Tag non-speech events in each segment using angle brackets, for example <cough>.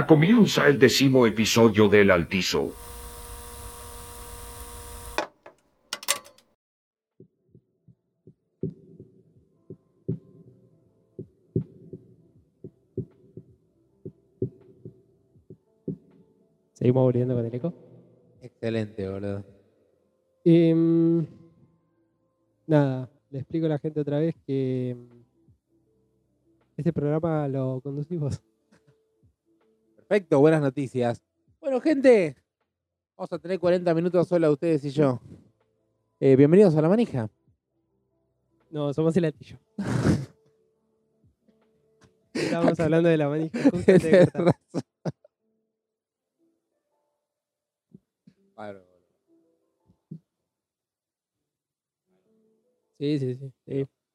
Comienza el décimo episodio del Altizo. Seguimos volviendo con el eco. Excelente, boludo. Em, nada, le explico a la gente otra vez que em, este programa lo conducimos. Perfecto, buenas noticias. Bueno, gente, vamos a tener 40 minutos sola ustedes y yo. Eh, bienvenidos a La Manija. No, somos el latillo. <laughs> Estábamos hablando de la manija. <laughs> sí, sí, sí.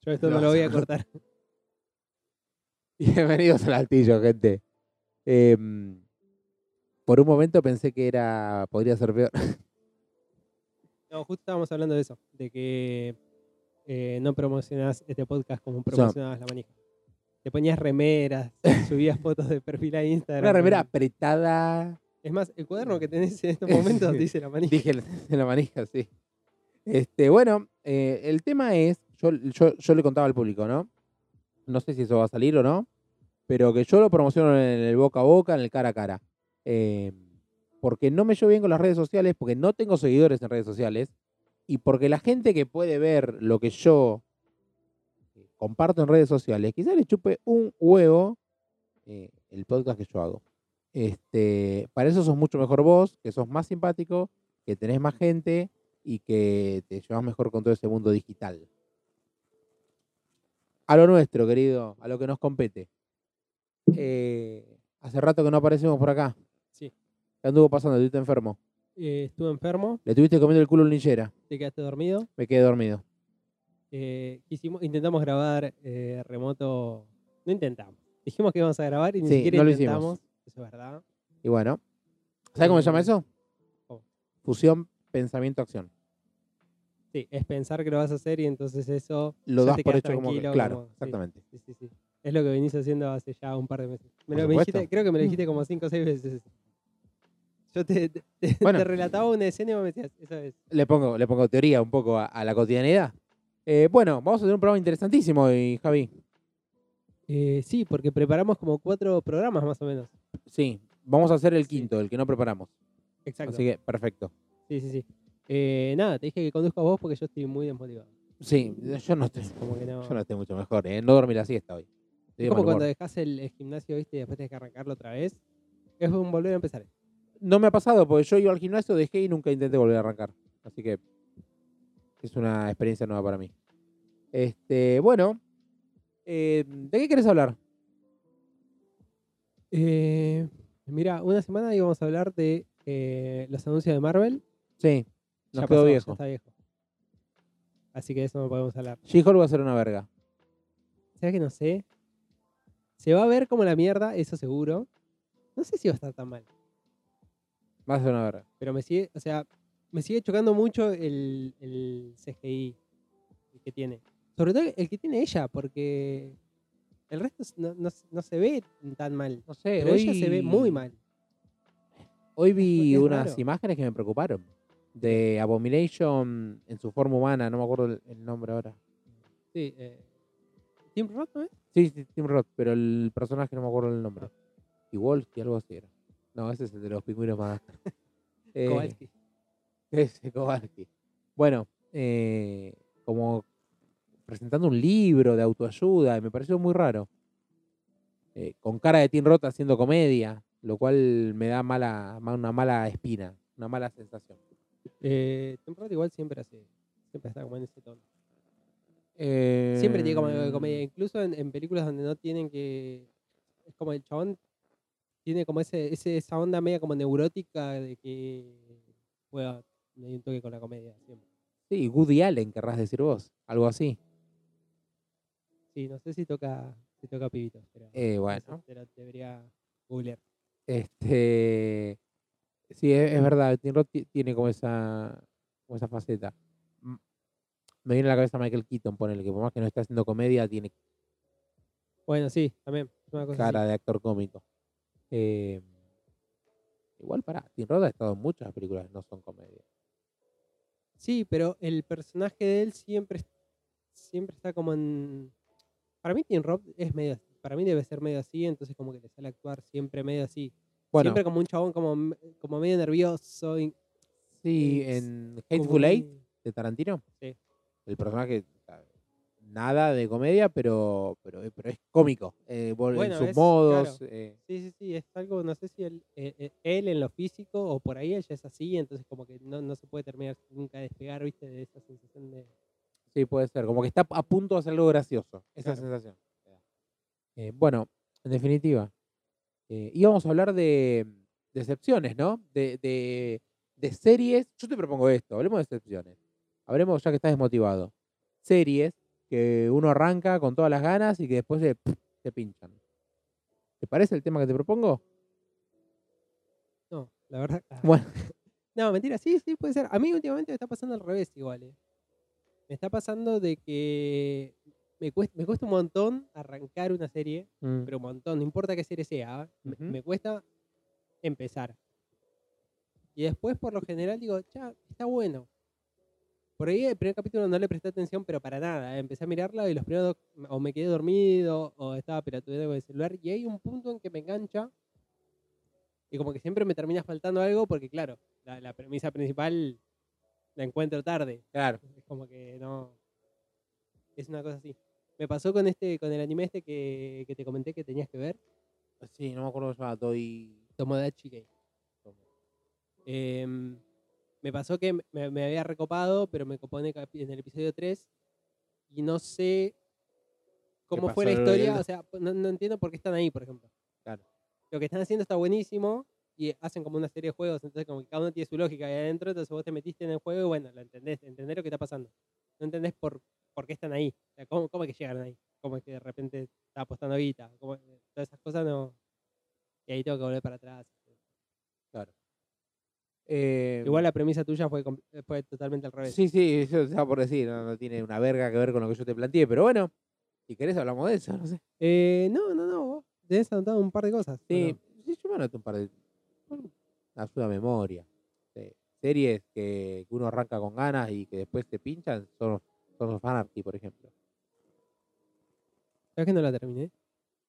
Yo esto no lo voy a cortar. <laughs> Bienvenidos al altillo, gente. Em, por un momento pensé que era. podría ser peor. <laughs> No, justo estábamos hablando de eso, de que eh, no promocionás este podcast como promocionabas la manija. Te ponías remeras, <laughs> subías fotos de perfil a Instagram. Una remera apretada. Es más, el cuaderno que tenés en <laughs> estos momentos dice la manija. Dije la manija, sí. Este, bueno, eh, el tema es, yo, yo, yo le contaba al público, ¿no? No sé si eso va a salir o no, pero que yo lo promociono en el boca a boca, en el cara a cara. Eh, porque no me llevo bien con las redes sociales, porque no tengo seguidores en redes sociales, y porque la gente que puede ver lo que yo eh, comparto en redes sociales, quizás le chupe un huevo eh, el podcast que yo hago. Este, para eso sos mucho mejor vos, que sos más simpático, que tenés más gente y que te llevas mejor con todo ese mundo digital. A lo nuestro, querido, a lo que nos compete. Eh, hace rato que no aparecemos por acá. Sí. ¿Qué anduvo pasando? ¿Estuviste enfermo? Eh, estuve enfermo, ¿Le estuviste comiendo el culo a un linchera? te quedaste dormido. Me quedé dormido. Eh, quisimos, intentamos grabar eh, remoto. No intentamos. Dijimos que íbamos a grabar y ni Sí, siquiera no lo hicimos. intentamos. Eso es verdad. Y bueno, ¿sabes cómo se llama eso? Fusión, pensamiento, acción. Sí, es pensar que lo vas a hacer y entonces eso. Lo das por hecho como que. Claro, como- exactamente. Sí, sí, sí. Es lo que venís haciendo hace ya un par de meses. Me Por lo- me dijiste- supuesto. creo que me lo dijiste como cinco o seis veces. Yo te, te- te- Bueno. te relataba una escena y vos me decías, esa es. le pongo, le pongo teoría un poco a, a la cotidianidad. Eh, bueno, vamos a tener un programa interesantísimo hoy, Javi. Eh, sí, porque preparamos como cuatro programas más o menos. Sí, vamos a hacer el Sí. quinto, el que no preparamos. Exacto. Así que, perfecto. Sí, sí, sí. Eh, nada, te dije que conduzco a vos porque yo estoy muy desmotivado. Sí, yo no estoy, Como que no. yo no estoy mucho mejor, ¿eh? No dormí la siesta hoy. Es como cuando dejas el, el gimnasio, viste, y después tienes que arrancarlo otra vez. Es un volver a empezar. No me ha pasado, porque yo iba al gimnasio, dejé y nunca intenté volver a arrancar. Así que es una experiencia nueva para mí. Este, bueno, eh, ¿de qué quieres hablar? Eh, mira, una semana íbamos a hablar de eh, los anuncios de Marvel. Sí, nos Ya quedó pasó, ya viejo. está viejo. Así que de eso no podemos hablar. She-Hulk va a ser una verga. ¿Sabes que no sé? Se va a ver como la mierda, eso seguro. No sé si va a estar tan mal. Va a ser una verga. Pero me sigue, o sea, me sigue chocando mucho el, el CGI que tiene. Sobre todo el que tiene ella, porque el resto no, no no se ve tan mal. No sé, Pero ella se ve muy mal. Hoy vi unas raro. imágenes que me preocuparon. De Abomination en su forma humana, no me acuerdo el, el nombre ahora. Sí, eh, Tim Roth, ¿no es? Sí, sí, Tim Roth, pero el personaje no me acuerdo el nombre. Y Wolski, algo así era. No, ese es el de los pingüinos más. <laughs> Eh, Kowalski. Ese Kowalski. Bueno, eh, como presentando un libro de autoayuda, y me pareció muy raro. Eh, con cara de Tim Roth haciendo comedia, lo cual me da mala, ma- una mala espina, una mala sensación. Eh, Tim Roth igual siempre hace, siempre está como en ese tono. Eh, Siempre tiene como de comedia, incluso en, en películas donde no tienen que. Es como el chabón tiene como ese, ese esa onda media como neurótica de que pueda hay un toque con la comedia siempre. Sí, Woody Allen, querrás decir vos, algo así. Sí, no sé si toca, si toca pibitos, pero Eh, bueno, te lo debería googlear. este, sí, es, es verdad, Tim Roth ti- tiene como esa, como esa faceta. Me viene a la cabeza Michael Keaton, ponele, que por más que no esté haciendo comedia, tiene Bueno, sí, también. es una cosa así. cara de actor cómico. Eh, igual para Tim Roth ha estado en muchas películas no son comedias. Sí, pero el personaje de él siempre, siempre está como en. Para mí, Tim Roth es medio. Para mí debe ser medio así, entonces como que le sale actuar siempre medio así. Bueno, Siempre como un chabón como, como medio nervioso. y- sí, en Hateful Eight de Tarantino, Sí. El personaje, nada de comedia, pero, pero, pero es cómico eh, Bueno, en sus es- modos. claro. eh, Sí, sí, sí, es algo, no sé si él, eh, eh, él en lo físico o por ahí ella es así, entonces como que no, no se puede terminar nunca de despegar, viste, de esa sensación de... Sí, puede ser. Como que está a punto de hacer algo gracioso. Esa Claro. sensación. Eh, bueno, en definitiva, íbamos a hablar de de excepciones, ¿no? De, de- de series. Yo te propongo esto, hablemos de excepciones. Hablemos, ya que estás desmotivado. Series que uno arranca con todas las ganas y que después se, se pinchan. ¿Te parece el tema que te propongo? No, la verdad... ah. Bueno, <laughs> No, mentira, sí, sí, puede ser. A mí últimamente me está pasando al revés igual. eh. Me está pasando de que me cuesta, me cuesta un montón arrancar una serie, mm, pero un montón, no importa qué serie sea, me cuesta empezar. Y después, por lo general, digo, ya, está bueno. Por ahí el primer capítulo no le presté atención, pero para nada. eh. Empecé a mirarla y los primeros, o me quedé dormido, o estaba pelotudeando con el celular. Y hay un punto en que me engancha, y como que siempre me termina faltando algo, porque claro, la, la premisa principal la encuentro tarde. claro. Es como que no. Es una cosa así. Me pasó con este, con el anime este que, que te comenté que tenías que ver, Sí, no me acuerdo cómo se llama. Doy. Tomodachi Game. Em, me pasó que me, me había recopado, pero me copó en el, capi- en el episodio 3 y no sé cómo fue la historia. O sea, no, no entiendo por qué están ahí, por ejemplo. Claro. Lo que están haciendo está buenísimo y hacen como una serie de juegos, entonces como que cada uno tiene su lógica ahí adentro, entonces vos te metiste en el juego y bueno, lo entendés, entendés lo que está pasando. No entendés por, por qué están ahí, o sea, cómo, cómo es que llegaron ahí, cómo es que de repente está apostando guita, cómo- todas esas cosas no... Y ahí tengo que volver para atrás. Claro. Eh, Igual la premisa tuya fue, com- fue totalmente al revés. Sí, sí, eso estaba por decir, no, no tiene una verga que ver con lo que yo te planteé, pero bueno, si querés hablamos de eso, no sé. Eh, no, no, no, vos tenés anotado un par de cosas. ¿o Sí, no? sí, yo me anoté un par de. Una suda memoria. Sí, Series que, que uno arranca con ganas y que después te pinchan son, son of Anarchy, por ejemplo. ¿Sabes que no la terminé?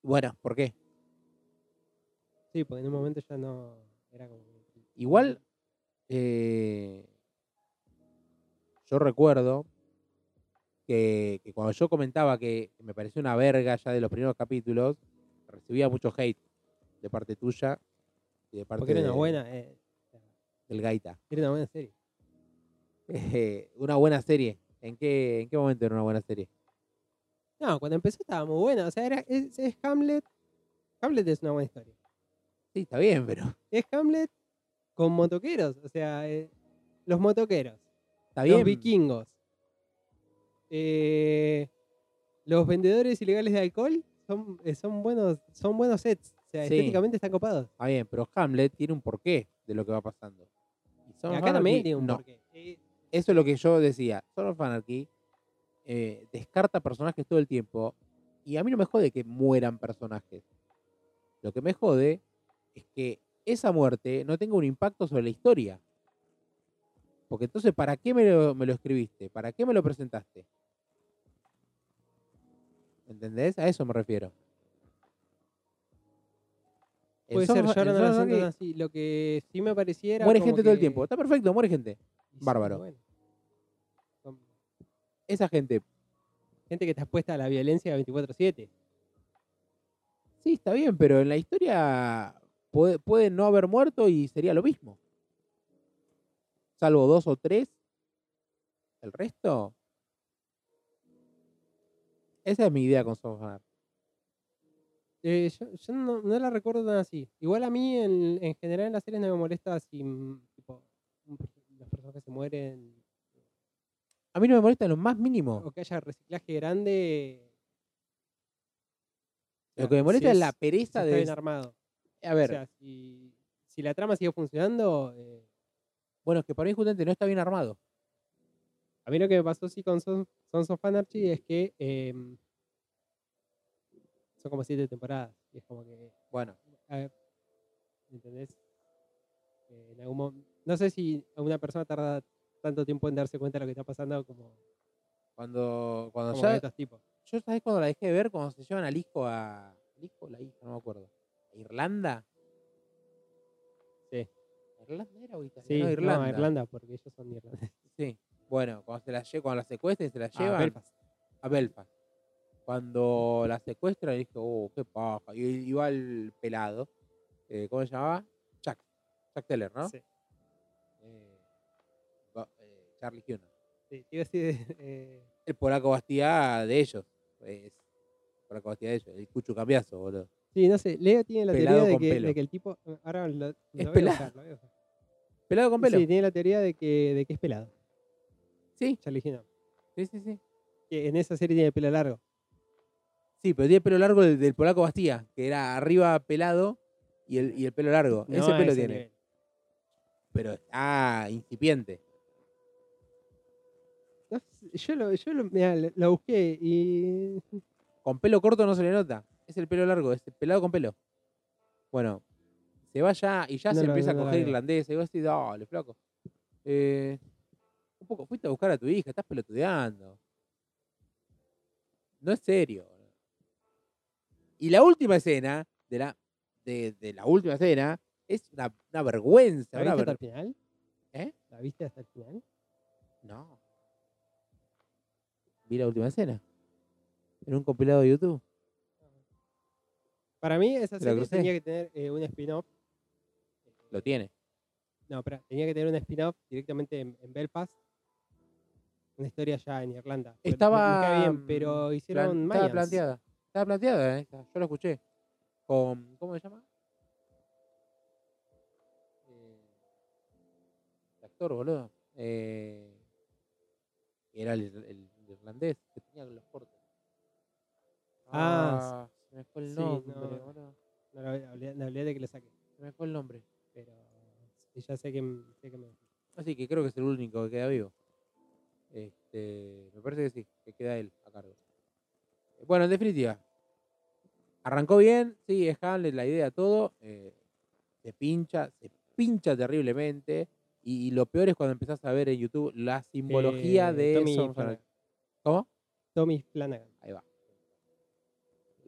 Bueno, ¿por qué? Sí, porque en un momento ya no era como... Igual, eh, yo recuerdo que, que cuando yo comentaba que me pareció una verga ya de los primeros capítulos, recibía mucho hate de parte tuya y de parte Porque era una de- buena, eh, del Gaita. era una buena serie. Eh, <laughs> una buena serie. ¿En qué, ¿En qué momento era una buena serie? No, cuando empezó estaba muy buena. O sea, era, es, es Hamlet. Hamlet es una buena historia. Sí, está bien, pero Es Hamlet con motoqueros. O sea, eh, los motoqueros. está Los bien. vikingos. eh, los vendedores ilegales de alcohol son, eh, son buenos son buenos sets. O sea, Sí. estéticamente están copados. Está bien, pero Hamlet tiene un porqué de lo que va pasando. Y Son acá también tiene un no. porqué. Eh, Eso es lo que yo decía. Son of Anarchy eh, descarta personajes todo el tiempo. Y a mí no me jode que mueran personajes. Lo que me jode es que esa muerte no tenga un impacto sobre la historia. Porque entonces, ¿para qué me lo, me lo escribiste? ¿Para qué me lo presentaste? ¿Entendés? A eso me refiero. Puede ser, yo no lo así. Lo que sí me pareciera. Muere como gente todo el que- tiempo. Está perfecto, muere gente. sí, bárbaro. bueno. Son Esa gente, gente que está expuesta a la violencia 24-7. sí, está bien, pero en la historia puede, puede no haber muerto y sería lo mismo. Salvo dos o tres. El resto. Esa es mi idea con Anarchy. Eh, yo yo no, no la recuerdo tan así. Igual a mí, en, en general, en las series no me molesta si mm, tipo, un perso- los personajes se mueren A mí no me molesta en lo más mínimo. o que haya reciclaje grande. Lo que me molesta si es la pereza está de. bien armado. A ver, O sea, si, si la trama sigue funcionando, eh, bueno, es que para mí justamente no está bien armado. a mí lo que me pasó sí con Sons, Sons of Anarchy es que em, son como siete temporadas. Y es como que Bueno, a ver, ¿Entendés? Eh, en algún no sé si una persona tarda tanto tiempo en darse cuenta de lo que está pasando como, Cuando, cuando como ya. estos tipos. Yo, ¿sabés cuando la dejé de ver? Cuando se llevan al hijo a. ¿El hijo o la hija? No me acuerdo. ¿A Irlanda? Sí. ¿Irlanda era o Italia? Sí, no, no, Irlanda. a Irlanda, porque ellos son irlandeses. <laughs> Sí. Bueno, cuando se la cuando la secuestran y se la llevan Belfast. a Belfast. Cuando la secuestran, dije, oh, qué paja. Y iba el pelado. eh, ¿Cómo se llamaba? Chuck. Chuck Teller, ¿no? Sí, Eh, eh, Charlie Hunnam. sí, iba a decir, <laughs> El polaco Bastía de ellos. Es polaco Bastía de ellos. El cucho cambiazo, boludo. Sí, no sé, Leo tiene la Pelado teoría de que, pelo. de que el tipo, ahora lo, lo voy a pelado. buscar, lo. Pelado con pelo. Sí, tiene la teoría de que, de que es pelado, Sí, Charlie Hunnam. sí, sí, sí. Que en esa serie tiene pelo largo. Sí, pero tiene pelo largo del, del polaco Bastía, que era arriba pelado y el, y el pelo largo. No ese pelo ese tiene. nivel. Pero está incipiente. No yo lo, yo lo, mirá, lo busqué y Con pelo corto no se le nota. Es el pelo largo, es el pelado con pelo. Bueno, se va ya y ya No se empieza no a coger veo. irlandés. Y vos decís, dale, flaco. Eh, un poco, fuiste a buscar a tu hija, estás pelotudeando. No es serio. Y la última escena de la, de, de la última escena es una, una vergüenza. ¿La una viste hasta el final? ¿Eh? ¿La viste hasta el final? No. Vi la última escena. En un compilado de YouTube. Para mí esa ¿Te la serie tenía que tener eh, un spin-off. Lo tiene. No, espera, tenía que tener un spin-off directamente en, en Belfast. Una historia ya en Irlanda. Estaba. cae bien, mm, pero plan- hicieron Estaba Mayans. planteada. Estaba planteada, eh, Yo la escuché. Con. ¿Cómo se llama? Eh, el actor, boludo. Eh, era el, el irlandés que tenía los cortes. Ah, se me fue el sí, nombre, no. boludo. No, la me olvidé de que lo saque. Se me fue el nombre. Pero sí, ya sé que, sé que me. Así que creo que es el único que queda vivo. Este, me parece que sí, que queda él a cargo. Bueno, en definitiva, arrancó bien, sí, es Hamlet, la idea, todo. eh, se pincha, se pincha terriblemente. Y, y lo peor es cuando empezás a ver en YouTube la simbología Eh, de Tommy. Flanagan. ¿Cómo? Tommy Flanagan. Ahí va.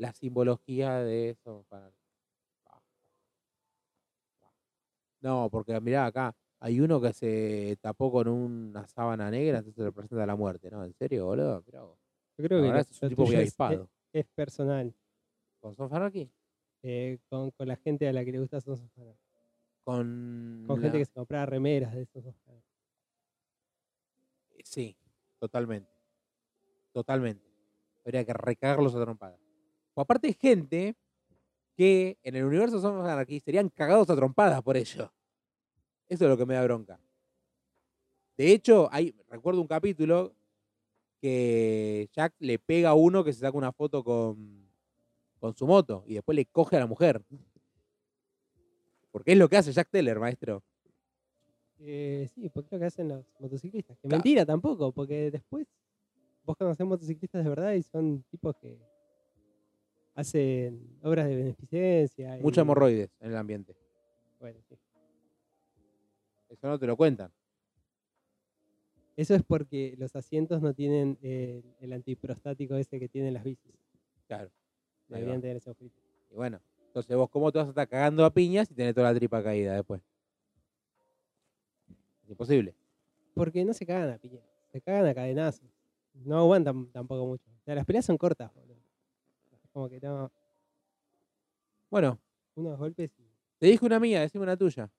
La simbología de eso. para- No, porque mirá acá, hay uno que se tapó con una sábana negra, entonces representa la muerte, ¿no? ¿En serio, boludo? Mirá vos. Yo creo que es un tipo muy tuyo es- avispado. Es, es personal. ¿Con Son Faraki? eh, con, con la gente a la que le gusta Anarchy. Con. Con la- gente que se compraba remeras de Anarchy. Sí, totalmente. Totalmente. Habría que recagarlos a trompadas. O aparte hay gente que en el universo Somos Anarchy serían cagados a trompadas por ello. Eso es lo que me da bronca. De hecho, hay, recuerdo un capítulo que Jack le pega a uno que se saca una foto con, con su moto y después le coge a la mujer. Porque es lo que hace Jack Teller, maestro. Eh, sí, porque es lo que hacen los motociclistas. Que Claro. mentira tampoco, porque después vos conocés motociclistas de verdad y son tipos que hacen obras de beneficencia. y- Mucho hemorroides en el ambiente. Bueno, sí. Eso no te lo cuentan. Eso es porque los asientos no tienen eh, el antiprostático ese que tienen las bicis. Claro. Tener ese ojito. Y bueno, entonces vos, ¿cómo te vas a estar cagando a piñas y tenés toda la tripa caída después? Es imposible. Porque no se cagan a piña, se cagan a cadenazos. No aguantan tampoco mucho. O sea, las peleas son cortas, boludo. Es Como que no, Bueno, unos golpes y te dije una mía, decime una tuya.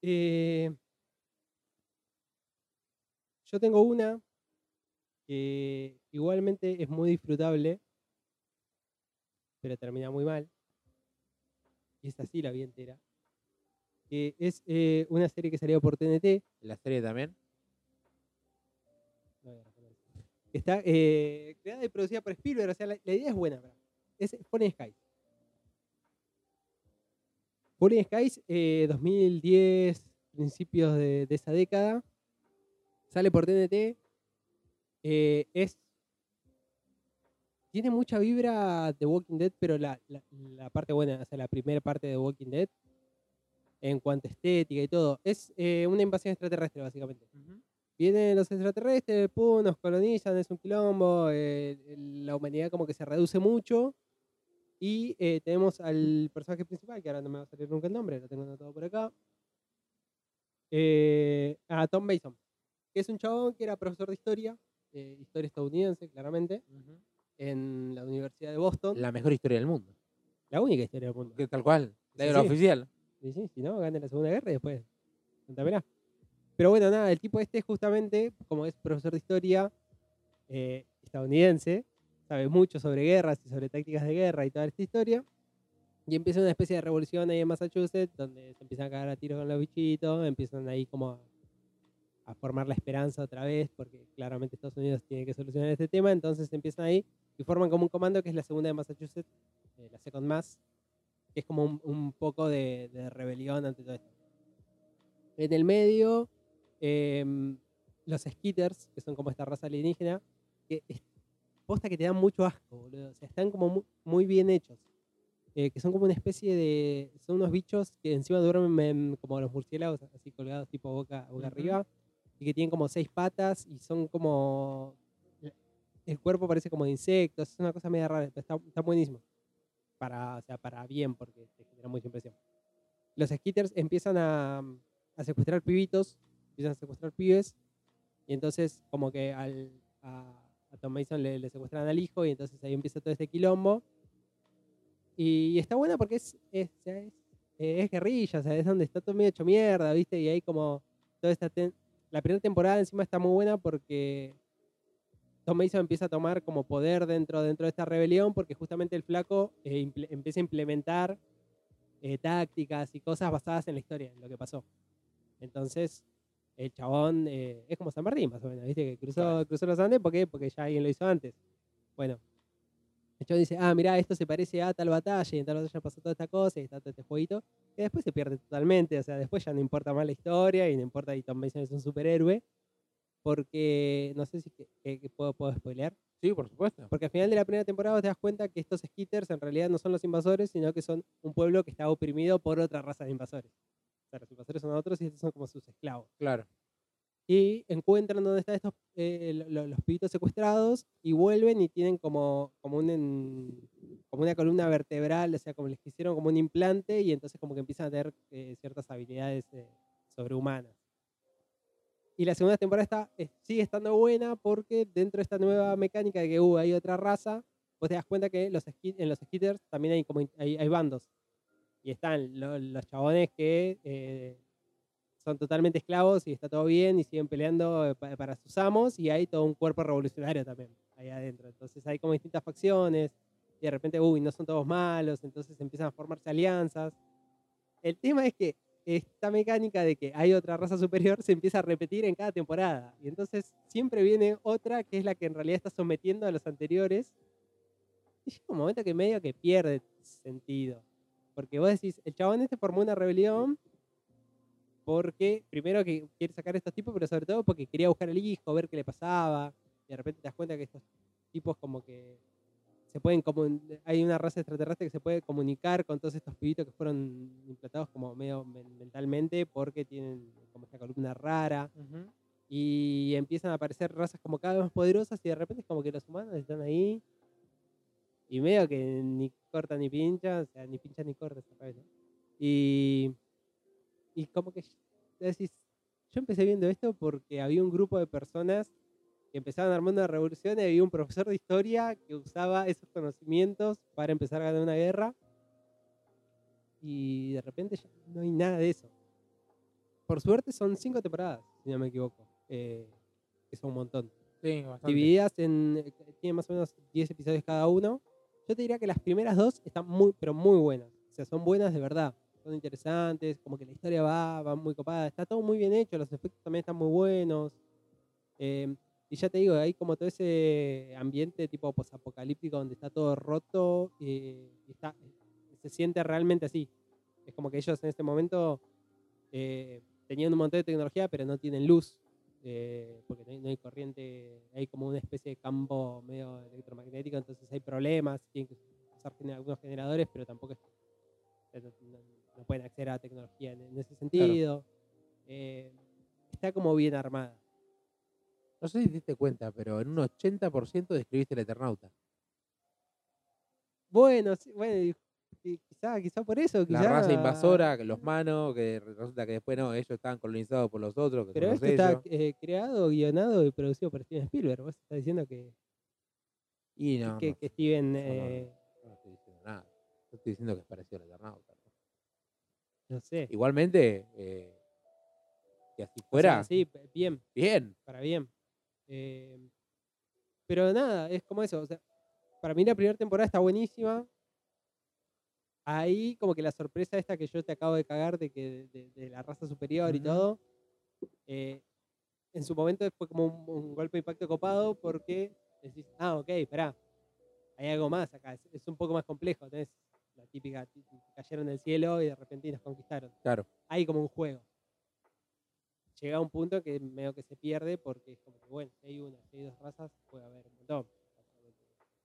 Eh, yo tengo una que igualmente es muy disfrutable, pero termina muy mal. Y esta sí la vi entera. Que es eh, una serie que salió por TNT. La serie también. Está eh, creada y producida por Spielberg. O sea, la, idea es buena. Es Fallen Skies. Fallen Skies, eh, 2010, principios de, de esa década. Sale por TNT. eh, es tiene mucha vibra de Walking Dead, pero la, la- parte buena, o sea, la primera parte de Walking Dead, en cuanto a estética y todo, es eh, una invasión extraterrestre, básicamente. Vienen los extraterrestres, pum, nos colonizan, es un quilombo, eh, la humanidad como que se reduce mucho. Y eh, tenemos al personaje principal, que ahora no me va a salir nunca el nombre, lo tengo anotado por acá. eh, a Tom Mason, que es un chabón que era profesor de historia, eh, historia estadounidense, claramente, en la Universidad de Boston. La, La mejor historia del mundo. única historia del mundo. Que tal cual. La, Sí, la sí. oficial. Sí, sí, si no, gane la Segunda Guerra y después. Contámela. Pero bueno, nada, el tipo este justamente, como es profesor de historia eh, estadounidense, sabe mucho sobre guerras y sobre tácticas de guerra y toda esta historia. Y empieza una especie de revolución ahí en Massachusetts, donde se empiezan a cagar a tiros con los bichitos, empiezan ahí como a, formar la esperanza otra vez, porque claramente Estados Unidos tiene que solucionar este tema, entonces empiezan ahí y forman como un comando que es la segunda de Massachusetts, eh, la Second Mass, que es como un, un poco de, de rebelión ante todo esto. En el medio, em, los Skitters, que son como esta raza alienígena, que es posta que te dan mucho asco, boludo. O sea, están como mu- muy, bien hechos. Eh, que son como una especie de. Son unos bichos que encima duermen como los murciélagos, así colgados, tipo boca, boca Ujú. arriba, y que tienen como seis patas y son como. El cuerpo parece como de insectos, es una cosa media rara, pero está, está buenísimo para, o sea, para bien, porque te genera mucha impresión. Los skitters empiezan a, a secuestrar pibitos, empiezan a secuestrar pibes, y entonces como que al, a, a Tom Mason le, le secuestran al hijo, y entonces ahí empieza todo este quilombo. Y, está bueno porque es, es, es, es guerrilla, o sea, es donde está todo medio hecho mierda, ¿viste? Y ahí como toda esta... ten- La primera temporada encima está muy buena porque Tom Mason empieza a tomar como poder dentro, dentro de esta rebelión porque justamente el flaco eh, empieza a implementar eh, tácticas y cosas basadas en la historia, en lo que pasó. Entonces, el chabón eh, es como San Martín, más o menos, ¿viste? Que cruzó, Claro. cruzó los Andes porque, porque ya alguien lo hizo antes. Bueno, el chabón dice, ah, mirá, esto se parece a tal batalla y en tal batalla pasó toda esta cosa y está todo este jueguito, que después se pierde totalmente, o sea, después ya no importa más la historia y no importa y Tom Mason es un superhéroe, porque, no sé si que, que- que puedo, puedo spoilear, Sí, por supuesto. porque al final de la primera temporada te das cuenta que estos skitters en realidad no son los invasores, sino que son un pueblo que está oprimido por otra raza de invasores. Los invasores son otros y estos son como sus esclavos. Claro. Y encuentran dónde están estos, eh, lo- lo- los pibitos secuestrados y vuelven y tienen como, como, un, en- como una columna vertebral, o sea, como les hicieron como un implante y entonces como que empiezan a tener eh, ciertas habilidades eh, sobrehumanas. Y la segunda temporada está, eh, sigue estando buena porque dentro de esta nueva mecánica de que uh, hay otra raza, vos te das cuenta que los en los skitters también hay, como, hay, hay bandos. Y están lo- los chabones que eh, son totalmente esclavos y está todo bien y siguen peleando eh, pa- para sus amos y hay todo un cuerpo revolucionario también ahí adentro. Entonces hay como distintas facciones y de repente, uy, no son todos malos, entonces empiezan a formarse alianzas. El tema es que esta mecánica de que hay otra raza superior se empieza a repetir en cada temporada. Y entonces siempre viene otra que es la que en realidad está sometiendo a los anteriores. Y llega un momento que medio que pierde sentido. Porque vos decís, el chabón este formó una rebelión porque primero que quiere sacar a estos tipos, pero sobre todo porque quería buscar al hijo, ver qué le pasaba. Y de repente te das cuenta que estos tipos como que se pueden hay una raza extraterrestre que se puede comunicar con todos estos pibitos que fueron implantados como medio men- mentalmente porque tienen como esta columna rara y empiezan a aparecer razas como cada vez más poderosas y de repente es como que los humanos están ahí y medio que ni corta ni pincha, o sea, ni pincha ni corta esa cabeza. Y, y como que decís, yo empecé viendo esto porque había un grupo de personas que empezaban armando una revolución y había un profesor de historia que usaba esos conocimientos para empezar a ganar una guerra y de repente ya no hay nada de eso. Por suerte son cinco temporadas, si no me equivoco, eh, que son un montón. Sí, bastante. Divididas en, eh, tiene más o menos 10 episodios cada uno. Yo te diría que las primeras dos están muy, pero muy buenas. O sea, son buenas de verdad. Son interesantes, como que la historia va, va muy copada. Está todo muy bien hecho, los efectos también están muy buenos. Eh, y ya te digo, hay como todo ese ambiente tipo posapocalíptico donde está todo roto y se siente realmente así. Es como que ellos en este momento eh, tenían un montón de tecnología, pero no tienen luz. Eh, porque no hay, no hay corriente, hay como una especie de campo medio electromagnético, entonces hay problemas, tienen que usar algunos generadores, pero tampoco es- no, pueden acceder a tecnología en, en ese sentido. Eh, está como bien armada. No sé si te diste cuenta, pero en un 80% describiste el Eternauta. Bueno, sí, bueno, quizá, quizá por eso. La raza invasora, los manos, que resulta que después no, ellos estaban colonizados por los otros, que Pero esto está eh, creado, guionado y producido por Steven Spielberg. Vos estás diciendo que, Y no, que, Steven, no, eh, no estoy diciendo nada. No estoy diciendo que es parecido al Eternauta. ¿no? no sé. Igualmente, eh, que así O sea, fuera, sí, bien, bien. para bien. Eh, pero nada, es como eso. O sea, para mí la primera temporada está buenísima. Ahí como que la sorpresa esta que yo te acabo de cagar de que de, de la raza superior y todo, eh, en su momento fue como un, un golpe de impacto copado porque decís, ah, ok, esperá, hay algo más acá, es, es un poco más complejo, tenés la típica, tí- cayeron del cielo y de repente nos conquistaron. Claro. Hay como un juego. Llega a un punto que medio que se pierde porque es como que, bueno, si hay una, si hay dos razas, puede haber un montón. básicamente,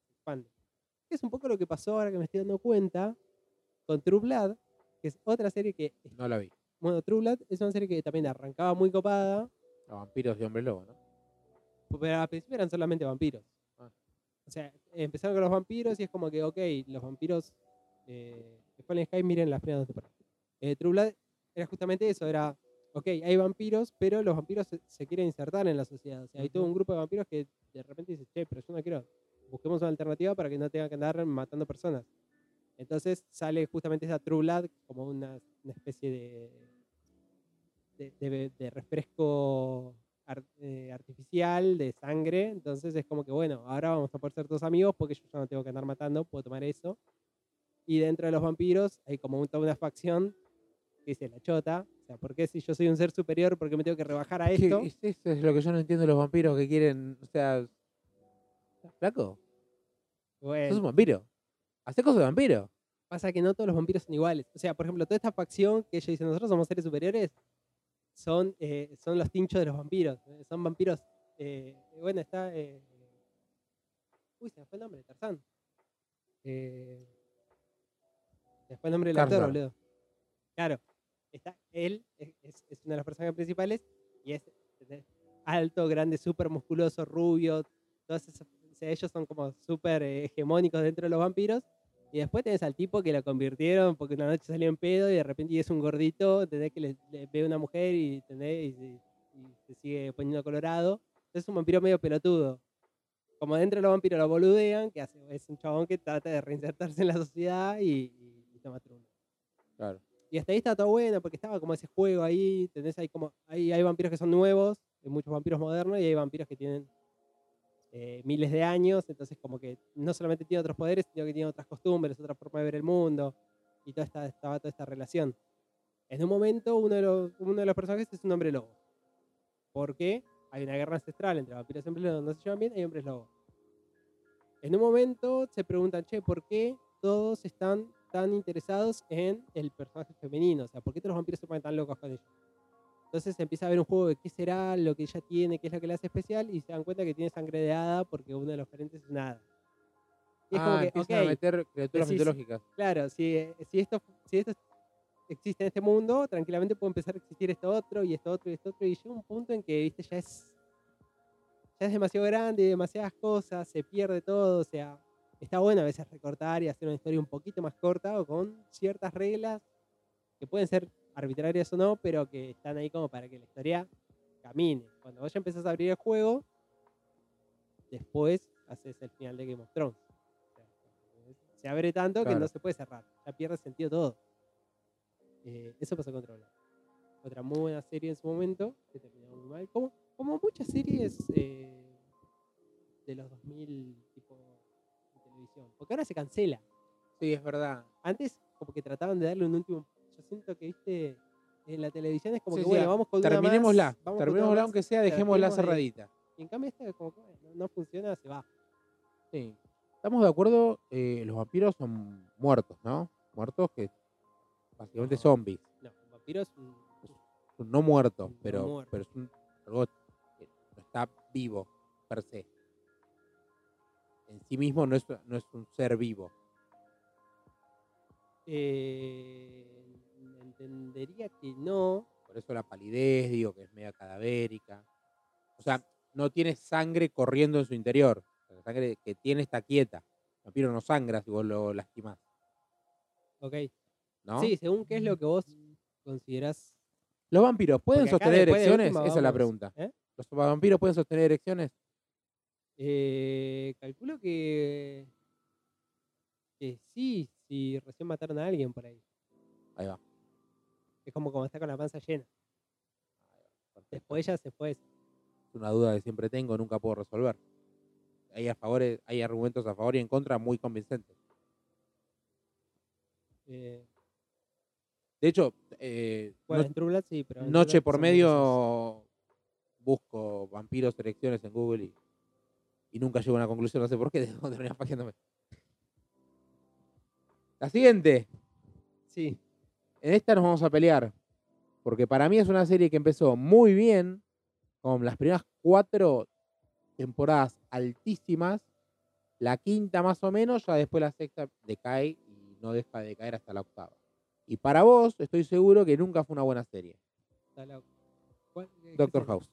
Se expande. Es un poco lo que pasó ahora que me estoy dando cuenta con True Blood, que es otra serie que, No la vi. bueno, True Blood es una serie que también arrancaba muy copada, A vampiros y hombres lobo, ¿no? pero al principio eran solamente vampiros. Ah. O sea, empezaron con los vampiros y es como que, ok, los vampiros eh, de Fallen Sky, miren las primeras dos temporadas. Eh, True Blood era justamente eso, era, ok, hay vampiros, pero los vampiros se, se quieren insertar en la sociedad. O sea, hay todo un grupo de vampiros que de repente dice, che, pero yo no quiero, busquemos una alternativa para que no tengan que andar matando personas. Entonces sale justamente esa True Blood como una, una especie de, de, de- de refresco eh, artificial, de sangre. Entonces es como que, bueno, ahora vamos a poder ser todos amigos porque yo ya no tengo que andar matando, puedo tomar eso. Y dentro de los vampiros hay como un- toda una facción que dice la chota. O sea, ¿por qué si yo soy un ser superior, por qué me tengo que rebajar a ¿Qué- esto? es- Eso es lo que yo no entiendo de los vampiros que quieren. O sea. ¿Flaco? Bueno, ¿Sos un vampiro? ¿Haces cosas de vampiro? pasa que no todos los vampiros son iguales. O sea, por ejemplo, toda esta facción que ellos dicen, nosotros somos seres superiores, son, eh, son los tinchos de los vampiros. eh, Son vampiros. eh, bueno, está. eh, uy, se me fue el nombre, Tarzán. Eh, se me fue el nombre del actor, boludo. Claro, está él, es, una de las personajes principales y es alto, grande, súper musculoso, rubio. Todos esos, o sea, ellos son como súper hegemónicos dentro de los vampiros. Y después tenés al tipo que lo convirtieron porque una noche salió en pedo y de repente es un gordito, tenés que le, le ve a una mujer y, se- y se sigue poniendo colorado. Es un vampiro medio pelotudo. Como dentro de los vampiros lo boludean, que hace, es un chabón que trata de reinsertarse en la sociedad y, y- y toma truno. Claro. Y hasta ahí está todo bueno porque estaba como ese juego ahí, tenés ahí como, hay, hay vampiros que son nuevos, hay muchos vampiros modernos y hay vampiros que tienen eh, miles de años, entonces como que no solamente tiene otros poderes, sino que tiene otras costumbres, otra forma de ver el mundo y toda esta, estaba toda esta relación. En un momento uno de los, uno de los personajes es un hombre lobo. ¿Por qué? Hay una guerra ancestral entre vampiros y hombres lobos, no se llevan bien, hay hombres lobos. En un momento se preguntan, che, ¿por qué todos están tan interesados en el personaje femenino? O sea, ¿por qué todos los vampiros se ponen tan locos con ella? Entonces empieza a ver un juego de qué será lo que ella tiene, qué es lo que le hace especial, y se dan cuenta que tiene sangre de hada porque uno de los parentes es una hada. Y es como ah, que, empiezan ok, a meter criaturas decís- mitológicas. Claro, si, si, esto, si esto existe en este mundo, tranquilamente puede empezar a existir esto otro y esto otro y esto otro. Y llega un punto en que, viste, ya es, ya es demasiado grande, demasiadas cosas, se pierde todo. O sea, está bueno a veces recortar y hacer una historia un poquito más corta o con ciertas reglas que pueden ser arbitrarias o no, pero que están ahí como para que la historia camine. Cuando vos ya empezás a abrir el juego, después haces el final de Game of Thrones. O sea, se abre tanto que no se puede cerrar, ya pierde sentido todo. Eh, eso pasó con Blood. Otra muy buena serie en su momento, que terminó muy mal. Como, como muchas series eh, de los 2000, tipo en televisión. Porque ahora se cancela. Sí, es verdad. Antes, como que trataban de darle un último. Yo siento que, viste, en la televisión es como Sí, que, sí, bueno, vamos con una más, Terminémosla. vamos Terminémosla aunque sea, dejémosla cerradita. Y en cambio, esta, como que no funciona, se va. Sí. Estamos de acuerdo, eh, los vampiros son muertos, ¿no? Muertos que básicamente No. zombies. No, un vampiro es un. No muertos, No pero, pero es un- algo vivo, per se. En sí mismo no es, no es un ser vivo. Eh, entendería que no. Por eso la palidez, digo, que es media cadavérica. O sea, no tiene sangre corriendo en su interior. La sangre que tiene está quieta. El vampiro no sangra si vos lo lastimás, Ok. ¿no? Sí, según qué es lo que vos considerás. ¿Los vampiros pueden sostener erecciones? Esa es la pregunta. ¿eh? ¿Los vampiros pueden sostener erecciones? Eh, calculo que. Que sí, si recién mataron a alguien por ahí. Ahí va. Es como cuando está con la panza llena. Después ya se fue. Es una duda que siempre tengo, nunca puedo resolver. Hay, a favores, hay argumentos a favor y en contra muy convincentes. Eh, De hecho, eh, bueno, no- Blood sí, pero. noche por medio busco vampiros erecciones en Google y, y nunca llego a una conclusión, no sé por qué, <laughs> tengo que terminar pajeándome. La siguiente. Sí, En esta nos vamos a pelear. Porque para mí es una serie que empezó muy bien, con las primeras cuatro temporadas altísimas. La quinta más o menos, ya después la sexta decae y no deja de decaer hasta la octava. Y para vos, estoy seguro que nunca fue una buena serie. está la- ¿cuál- qué- qué Doctor? House.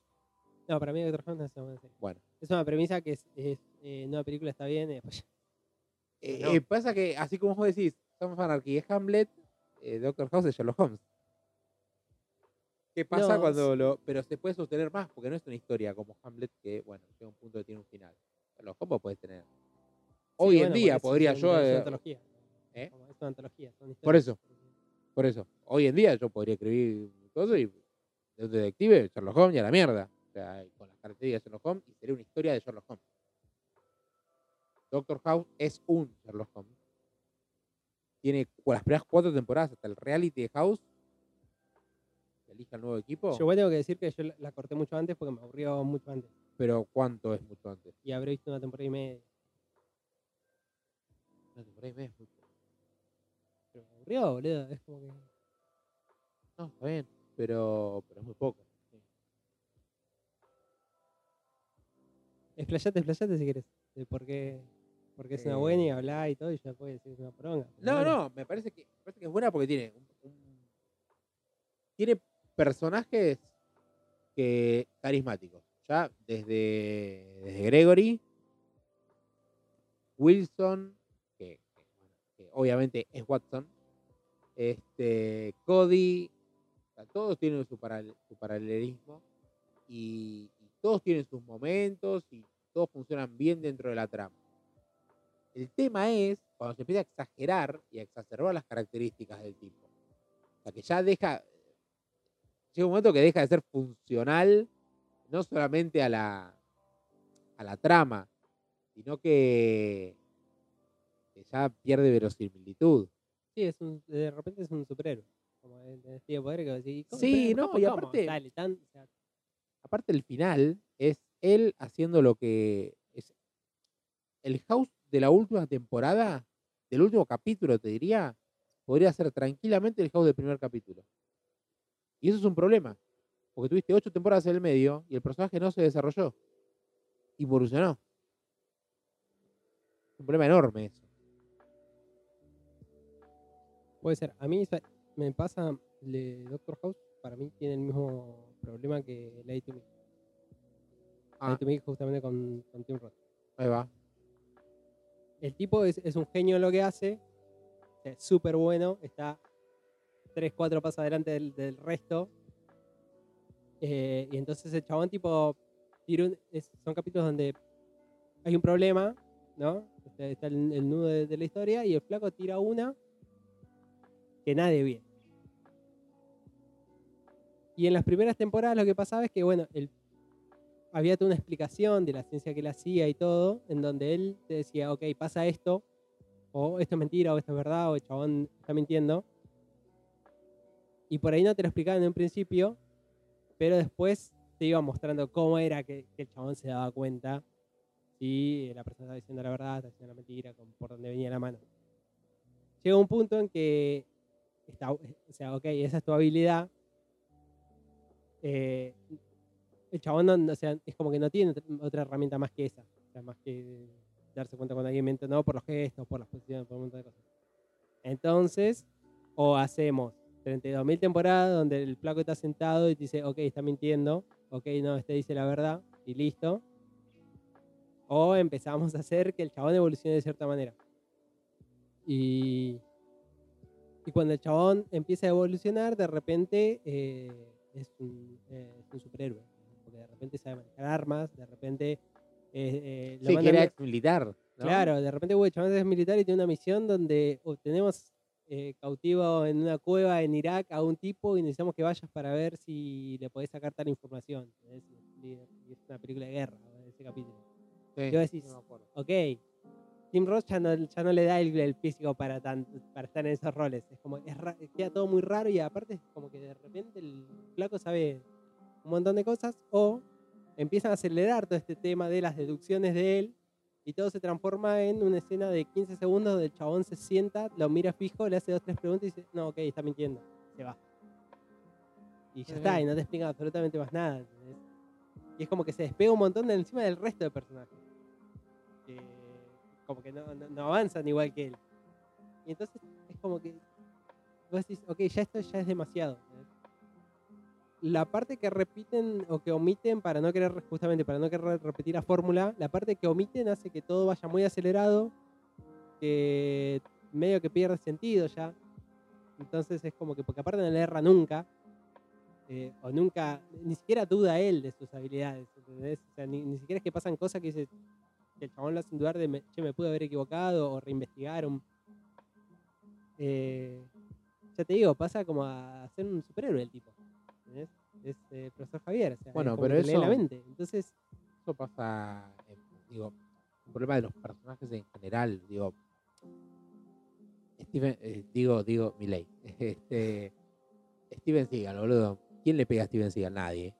No, para mí Doctor House no es una buena serie. Bueno. Es una premisa que es, es, eh, una película está bien y después Eh, No. eh, pasa que, así como vos decís, Tom Anarchy es Hamlet, eh, Doctor House es Sherlock Holmes. ¿Qué pasa No, cuando lo.? Pero se puede sostener más, porque no es una historia como Hamlet que, bueno, llega a un punto que tiene un final. Sherlock Holmes puedes tener. Hoy Sí, en bueno, día podría es yo. una- es eh, una antología. ¿eh? Como Es una antología. son Por eso. por eso, hoy en día yo podría escribir todo y de un detective, Sherlock Holmes y a la mierda. O sea, con las características de Sherlock Holmes y sería una historia de Sherlock Holmes. Doctor House es un Sherlock Holmes. Tiene las primeras cuatro temporadas hasta el reality de House. que Elija el nuevo equipo. Yo igual tengo que decir que yo la, corté mucho antes porque me aburrió mucho antes. Pero ¿cuánto es mucho antes? Y habré visto una temporada y media. Una temporada y media es muy poco. Pero me aburrió, boludo. Es como que. No, está bien. Pero, pero es muy poco. Explayate, explayate si querés. De por qué, por qué es una buena y Eh. hablar y todo. Y ya después decir que es una poronga. No, no, me parece que, me parece que es buena porque tiene un- un- tiene personajes que carismáticos. Ya desde, desde Gregory, Wilson, que, que, bueno, que obviamente es Watson, este, Cody, o sea, todos tienen su, paral- su paralelismo y, y todos tienen sus momentos y todos funcionan bien dentro de la trama. El tema es cuando se empieza a exagerar y a exacerbar las características del tipo. O sea, que ya deja. Llega un momento que deja de ser funcional, no solamente a la, a la trama, sino que, que ya pierde verosimilitud. Sí, es un, de repente es un superhéroe. Como de, de Steve Poder que ¿cómo Sí, no, ¿Cómo, y aparte- Dale, tan, o sea, Aparte, el final es él haciendo lo que. Es el house de la última temporada, del último capítulo, te diría, podría ser tranquilamente el house del primer capítulo. Y eso es un problema. Porque tuviste ocho temporadas en el medio y el personaje no se desarrolló. Involucionó. Es un problema enorme eso. Puede ser. A mí me pasa, de Doctor House, para mí tiene el mismo problema que Lady to Me. Ah, Lady to Me justamente con, con Tim Roth. ahí va. El tipo es, un genio en lo que hace, es súper bueno, está 3, 4 pasos adelante del, resto. eh, y entonces el chabón tipo, tira son capítulos donde hay un problema, ¿no? Está, el, nudo de, de la historia y el flaco tira una que nadie ve. Y en las primeras temporadas lo que pasaba es que, bueno, el, había toda una explicación de la ciencia que él hacía y todo, en donde él te decía, ok, pasa esto, o esto es mentira, o esto es verdad, o el chabón está mintiendo. Y por ahí no te lo explicaban en un principio, pero después te iba mostrando cómo era que, que el chabón se daba cuenta si la persona estaba diciendo la verdad, estaba diciendo la mentira, por dónde venía la mano. Llega un punto en que, está, o sea, ok, esa es tu habilidad, eh, el chabón, no- o sea, es como que no tiene otra- herramienta más que esa. O sea, más que darse cuenta cuando alguien miente no por los gestos, por las posiciones, por un montón de cosas. Entonces, o hacemos 32.000 temporadas donde el flaco está sentado y te dice, ok, está mintiendo, ok, no, este dice la verdad, y listo. O empezamos a hacer que el chabón evolucione de cierta manera. Y, y cuando el chabón empieza a evolucionar, de repente eh, es, un, eh, es un superhéroe. Porque de repente sabe manejar armas, de repente... eh, eh, lo Sí, que era ex militar. ¿no? Claro, de repente güey, chabón es militar y tiene una misión donde oh, tenemos eh, cautivo en una cueva en Irak a un tipo y necesitamos que vayas para ver si le podés sacar tal información. y es una película de guerra ese capítulo. Sí, Y vos decís, no me acuerdo. ok, Tim Roth ya no, ya no le da el, el físico para, tan, para estar en esos roles. Es como, es ra- queda todo muy raro y aparte es como que de repente el flaco sabe un montón de cosas o empiezan a acelerar todo este tema de las deducciones de él y todo se transforma en una escena de 15 segundos donde el chabón se sienta, lo mira fijo, le hace dos, tres preguntas y dice, no, ok, está mintiendo, se va. Y ya está, y no te explica absolutamente más nada. ¿entendés? Y es como que se despega un montón de encima del resto de personajes. Como que no avanzan igual que él. Y entonces es como que vos decís, ok, ya esto ya es demasiado. La parte que repiten o que omiten para no querer, justamente para no querer repetir la fórmula, la parte que omiten hace que todo vaya muy acelerado, que medio que pierde sentido ya. Entonces es como que, porque aparte no le erra nunca, eh, o nunca, ni siquiera duda él de sus habilidades, ¿entendés? O sea, ni, ni siquiera es que pasan cosas que dice, que el chabón lo hacen dudar de, me, che, me pude haber equivocado o reinvestigar. un- Eh, ya te digo, pasa como a ser un superhéroe el tipo. ¿Entendés? Es eh, profesor Javier, o sea, Bueno, pero la mente. Entonces, Eso pasa, en- digo, un problema de los personajes en general, digo. Steven, eh, digo, digo, Miley. <laughs> Este, Steven Seagal, boludo. ¿Quién le pega a Steven Seagal? Nadie.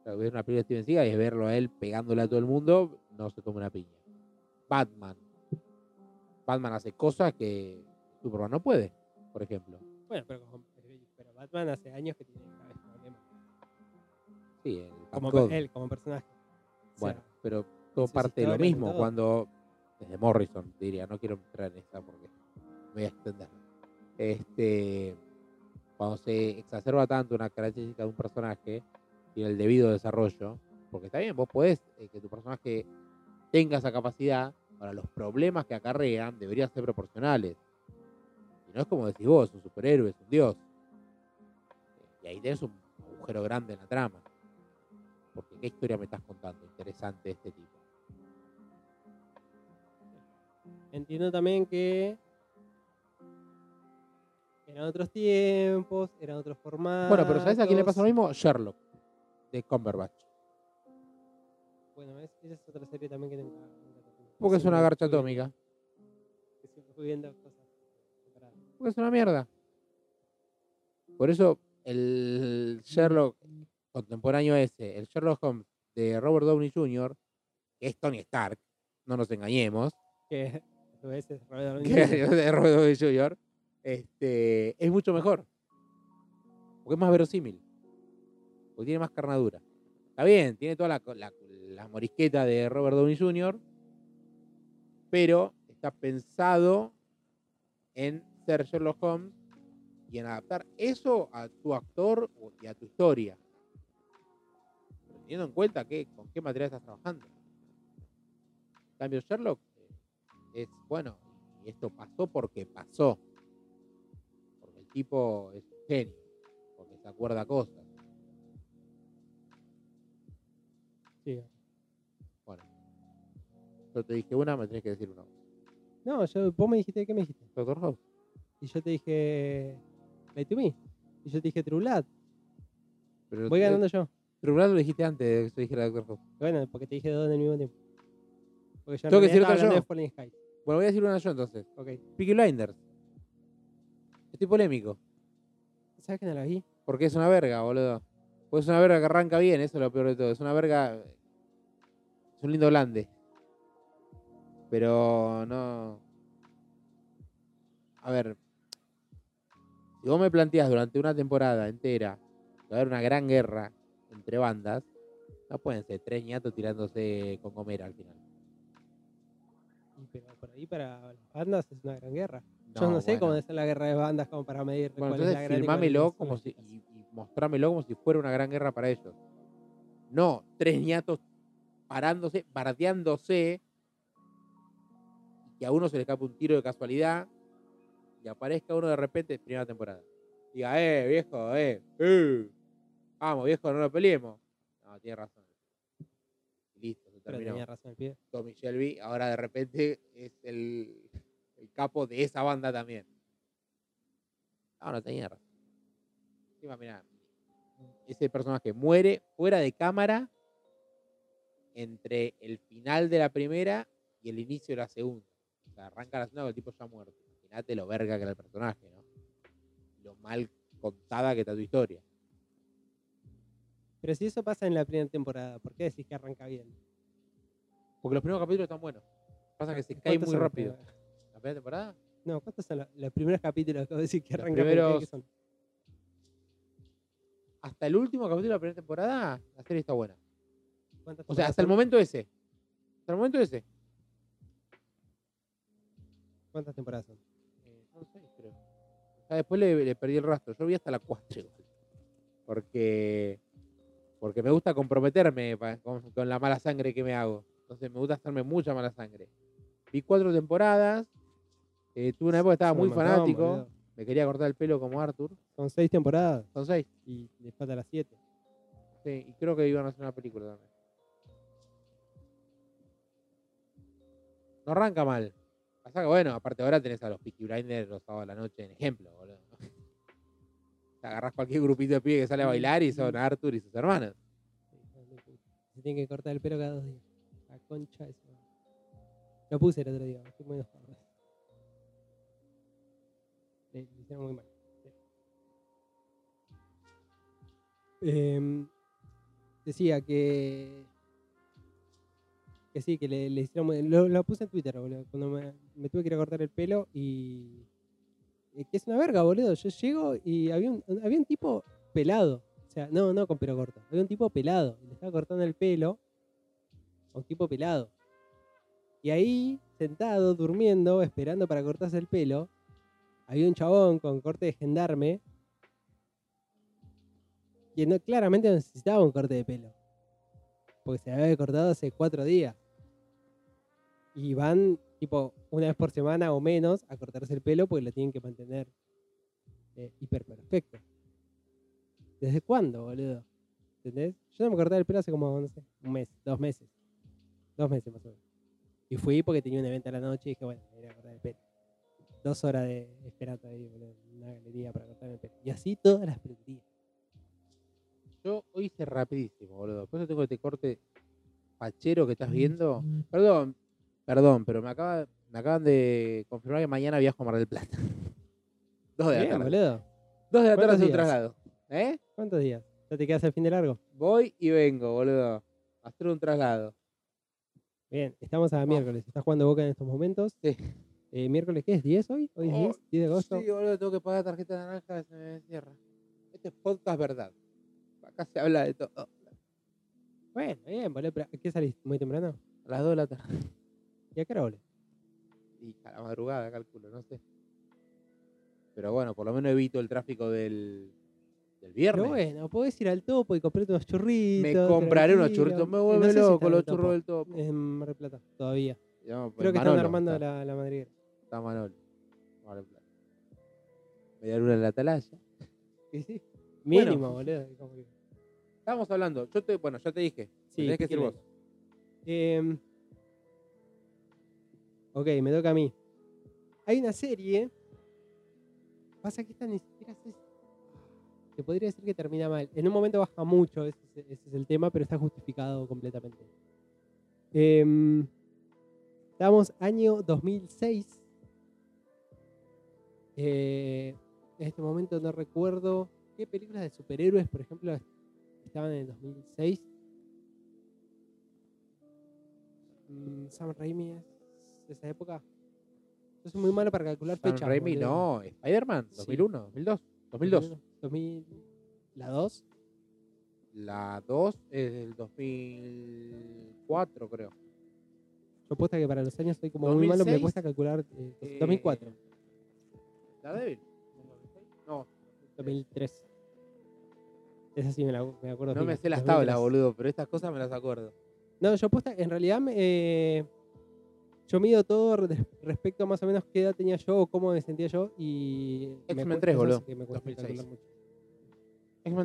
O sea, ver una película de Steven Seagal y es verlo a él pegándole a todo el mundo, no se toma una piña. Batman. Batman hace cosas que Superman no puede, por ejemplo. bueno, pero, como- pero Batman hace años que tiene. Sí, el Como él, como personaje. O sea, Bueno, pero todo parte de lo mismo. todo. Cuando, desde Morrison, diría, no quiero entrar en esta porque me voy a extender. Este, cuando se exacerba tanto una característica de un personaje y el debido desarrollo, porque está bien, vos podés eh, que tu personaje tenga esa capacidad, ahora los problemas que acarrean deberían ser proporcionales. Y no es como decís vos, es un superhéroe, es un dios. Y ahí tenés un agujero grande en la trama. Porque qué historia me estás contando, interesante de este tipo. Entiendo también que eran otros tiempos, eran otros formatos. Bueno, pero ¿sabes a quién le pasa lo mismo? Sherlock, de Cumberbatch. Bueno, es- esa es otra serie también que terminé. Porque es una garcha atómica. fui viendo cosas separadas. Porque es una mierda. Por eso el Sherlock contemporáneo ese, el Sherlock Holmes de Robert Downey Jr., que es Tony Stark, no nos engañemos, Que <laughs> Robert Downey <laughs> Jr. este, es mucho mejor. Porque es más verosímil. Porque tiene más carnadura. Está bien, tiene toda la, co- la, la morisqueta de Robert Downey Jr., pero está pensado en ser Sherlock Holmes y en adaptar eso a tu actor y a tu historia. Teniendo en cuenta que, con qué material estás trabajando. En cambio, Sherlock eh, es, bueno, y esto pasó porque pasó. Porque el tipo es un genio, porque se acuerda cosas. Sí. Bueno, yo te dije una, me tenés que decir una. No, yo, vos me dijiste, ¿qué me dijiste? Doctor House. Y yo te dije. Light to Me. Y yo te dije True Blood. Pero Voy ganando yo. Tribunal lo dijiste antes de que yo dijera Doctor House. Bueno, porque te dije dos en el mismo tiempo. Porque en Tengo que decir otra yo. de Falling Sky. Bueno, voy a decir una yo entonces. Ok. Peaky Blinders. Estoy polémico. ¿Sabes que no la vi? Porque es una verga, boludo. Porque es una verga que arranca bien, eso es lo peor de todo. Es una verga. Es un lindo blande. Pero no. A ver. Si vos me planteás durante una temporada entera que va a haber una gran guerra entre bandas, No pueden ser tres ñatos tirándose con comer al final. Y pero por ahí para las bandas es una gran guerra. Yo no sé bueno. cómo es la guerra de bandas como para medir Bueno, cuál es la entonces gran es la como si, chica. y, y mostrámelo como si fuera una gran guerra para ellos. No, tres ñatos parándose, bardeándose, y que a uno se le escape un tiro de casualidad, y aparezca uno de repente, primera temporada. Diga, eh, viejo, eh, eh, vamos, viejo, no lo peleemos. No, tiene razón. Listo, se terminó. tenía razón el pibe. Tommy Shelby ahora de repente es el, el capo de esa banda también. No, no tenía razón. Encima, mirá, ese personaje muere fuera de cámara entre el final de la primera y el inicio de la segunda. O sea, arranca la segunda con el tipo ya muerto. Imagínate lo verga que era el personaje, ¿no? Lo mal contada que está tu historia. Pero si eso pasa en la primera temporada, ¿por qué decís que arranca bien? Porque los primeros capítulos están buenos. Pasa que se cae ¿Cuántos muy rápido. ¿La primera temporada? No, ¿cuántos son los, los primeros capítulos que vos decís que arranca bien? primeros- ¿Qué son? hasta el último capítulo de la primera temporada, la serie está buena. ¿Cuántas O sea, hasta el momento ese. Hasta el momento ese. ¿Cuántas temporadas son? Eh, no sé, creo. Ya después le, le perdí el rastro. Yo vi hasta la 4 igual. Porque, porque me gusta comprometerme pa- con, con la mala sangre que me hago. Entonces me gusta hacerme mucha mala sangre. Vi cuatro temporadas. eh, tuve una época que estaba muy fanático. boludo. Me quería cortar el pelo como Arthur. Son seis temporadas Son seis. y le falta las siete. Sí, y creo que iban a hacer una película también. No arranca mal. Pasa que bueno, aparte ahora tenés a los Peaky Blinders los sábados a la noche en ejemplo, boludo. Te agarrás cualquier grupito de pibe que sale a bailar y son Arthur y sus hermanos. Se tiene que cortar el pelo cada dos días. La concha madre. Lo puse el otro día, estoy muy enojado. Le, le hicieron muy mal. Em, decía que. Que sí, que le, le hicieron muy. Lo, lo puse en Twitter, boludo. Cuando me, me tuve que ir a cortar el pelo y. eh, Que es una verga, boludo. Yo llego y había un, había un tipo pelado. O sea, no, no con pelo corto. Había un tipo pelado. Le estaba cortando el pelo a un tipo pelado. Y ahí, sentado, durmiendo, esperando para cortarse el pelo, había un chabón con corte de gendarme que no, claramente necesitaba un corte de pelo. Porque se había cortado hace cuatro días. Y van, tipo, una vez por semana o menos a cortarse el pelo porque lo tienen que mantener eh, hiper perfecto. ¿Desde cuándo, boludo? ¿Entendés? Yo no me cortaba el pelo hace como, no sé, un mes, dos meses. Dos meses más o menos. Y fui porque tenía un evento a la noche y dije, bueno, me voy a cortar el pelo. Dos horas de esperando ahí, boludo, en una galería para cortarme el pelo. Y así todas las prendía. Yo hoy hice rapidísimo, boludo. Por eso tengo este corte fachero que estás viendo. Perdón, perdón, pero me, acaba, me acaban de confirmar que mañana viajo a Mar del Plata. <laughs> Dos de la Bien, tarde. boludo. Dos de la tarde ¿Cuántos hace un días? traslado. ¿Eh? ¿Cuántos días? ¿Ya te quedas al fin de largo? Voy y vengo, boludo. A hacer un traslado. Bien, estamos a miércoles. ¿Estás jugando Boca en estos momentos? Sí. Eh, ¿Miércoles qué es? ¿10 hoy? ¿Hoy es Oh, 10? ¿10 de agosto? Sí, boludo, tengo que pagar tarjeta naranja, se me cierra. Este es podcast verdad. Acá se habla de todo. A Bueno, bien, boludo. pero ¿a ¿Qué salís? ¿Muy temprano? las 2 de la tarde. ¿Y a qué hora volvés? Y a la madrugada, calculo, no sé. Pero bueno, por lo menos evito el tráfico del, del viernes. Pero bueno, podés ir al topo y comprarte unos churritos. me compraré unos tranquilo. churritos. Me Eh, vuelve no sé loco los topo. churros del topo. En Mar del Plata, todavía. No, Creo que Manolo están armando está, la, la madriguera. está Manolo. Mar del Plata. Media luna en la atalaya. Sí, sí. Bueno. Mínimo, boludo. Estábamos hablando. Yo te, bueno, ya te dije. Sí, tenés que ¿qué decir vos. querés? Ok, me toca a mí. Hay una serie. Pasa que esta ni siquiera si- Te podría decir que termina mal. En un momento baja mucho, ese, es- el tema, pero está justificado completamente. Em, estamos año 2006. Eh, en este momento no recuerdo qué películas de superhéroes, por ejemplo, estaban en el 2006. Mm, Sam Raimi es de esa época. Yo soy muy malo para calcular Sam fechas. Raimi, boludo. no. Spider-Man, Sí. 2001, 2002, 2002. 2000, ¿La 2? La 2 es del 2004, creo. Yo apuesta que para los años soy como muy malo, me 2006, cuesta calcular. eh, eh, 2004, ¿Daredevil? No, 2003. Esa sí me, la, me acuerdo. no me sé las 2003. tablas, boludo, pero estas cosas me las acuerdo. No, yo apuesta, en realidad me, eh, yo mido todo re- respecto a más o menos qué edad tenía yo o cómo me sentía yo y... me X-Men cu- 3, eso boludo, me cuesta 2006. calcular mucho.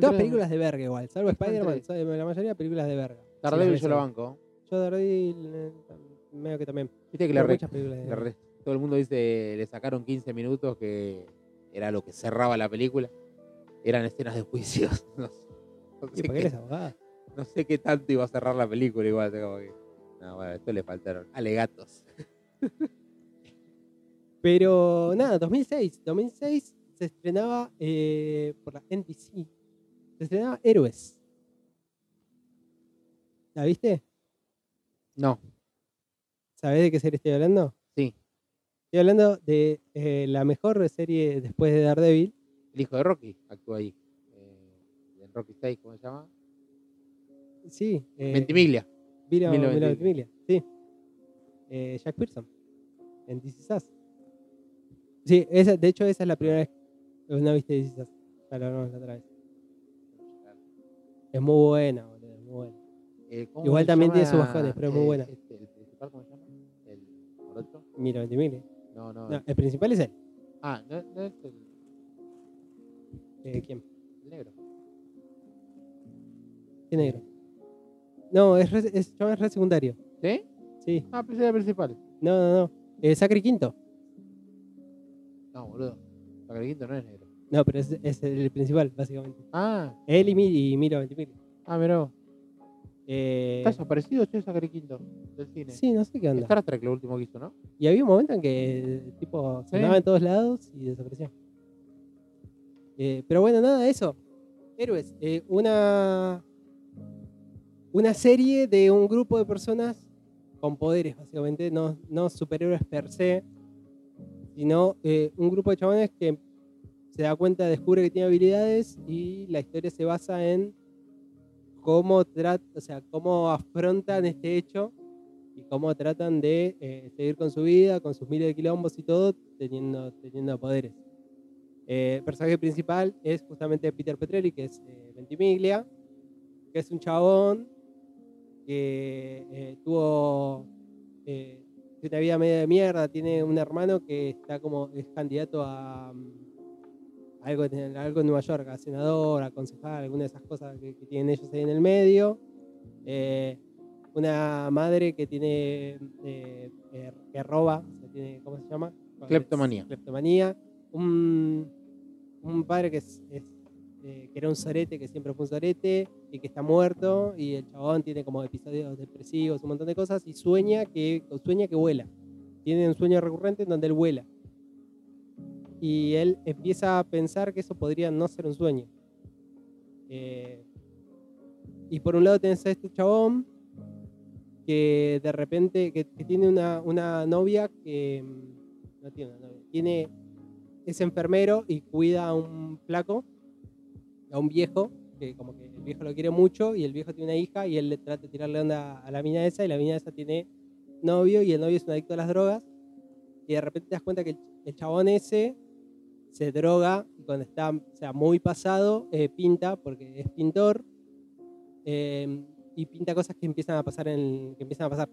Todas 3, películas de verga igual, salvo Spider-Man, 3. ¿sabes? la mayoría películas de verga. Daredevil yo ves, banco. Yo Daredevil, eh, medio que también. Viste que Pero re- verga. re- todo el mundo dice, le sacaron 15 minutos que era lo que cerraba la película. Eran escenas de juicios. <laughs> No, sé- no sé qué, eres abogada. no sé qué tanto iba a cerrar la película igual. como que- No, bueno, esto le faltaron alegatos. <laughs> Pero nada, 2006. 2006 se estrenaba eh, por la NBC. Se estrenaba Héroes. ¿La viste? No, ¿Sabés de qué serie estoy hablando? sí. Estoy hablando de eh, la mejor serie después de Daredevil. El hijo de Rocky actúa ahí. Eh, en Rocky 6, ¿cómo se llama? Sí. Ventimiglia. Milo, Milo Milo Ventimiglia. Sí. Eh, Jack Pearson. En This Is Us. Sí, esa, de hecho esa es la primera vez que no viste This Is Us. Ya lo hablamos la otra vez. Es muy buena, boludo. es Muy buena. Eh, ¿cómo Igual también tiene llama, sus bajones, pero es muy buena. este, ¿El principal cómo se llama? ¿El morocho? Milo Ventimiglia. No, no. No, el- el principal es él. Ah, no, no es el, Eh, ¿Quién? el negro. ¿Qué negro? No, es, re, es, es re secundario. ¿Sí? Sí. Ah, pensé el principal. No, no, no. Eh, Zachary Quinto. No, boludo. Zachary Quinto no es negro. No, pero es, es el principal, básicamente. Ah, Él y, Mi- y Milo Ventimiglia. ah, mirá. Eh, Está desaparecido, che, Zachary Quinto del cine. sí, no sé qué onda. Star Trek lo último que hizo, ¿no? Y había un momento en que tipo Sí. sonaba en todos lados y desapareció. Eh, pero bueno, nada, eso. Héroes. eh, una, una serie de un grupo de personas con poderes, básicamente. No, no superhéroes per se, sino eh, un grupo de chabones que se da cuenta, descubre que tiene habilidades y la historia se basa en cómo, o sea, cómo afrontan este hecho y cómo tratan de eh, seguir con su vida, con sus miles de quilombos y todo, teniendo, teniendo poderes. Eh, el personaje principal es justamente Peter Petrelli, que es eh, Ventimiglia, que es un chabón que eh, tuvo eh, una vida media de mierda, tiene un hermano que está como, es candidato a, mm, algo, en- algo en Nueva York, a senador, a concejal, alguna de esas cosas que, que tienen ellos ahí en el medio. Eh, una madre que tiene eh, eh, que roba, o sea, tiene, ¿cómo se llama? Cleptomanía. Cleptomanía. Un, un padre que, es, es, eh, que era un sorete, que siempre fue un sorete y que está muerto y el chabón tiene como episodios depresivos, un montón de cosas y sueña que, sueña que vuela. Tiene un sueño recurrente en donde él vuela. Y él empieza a pensar que eso podría no ser un sueño. Eh, y por un lado tenés a este chabón que de repente que tiene una, una novia que mm, no tiene una novia, tiene es enfermero y cuida a un flaco, a un viejo, que como que el viejo lo quiere mucho y el viejo tiene una hija y él le trata de tirarle onda a la mina esa y la mina esa tiene novio y el novio es un adicto a las drogas. Y de repente te das cuenta que el, el chabón ese se droga y cuando está o sea, muy pasado eh, pinta porque es pintor eh, y pinta cosas que empiezan a pasar en que empiezan a pasar.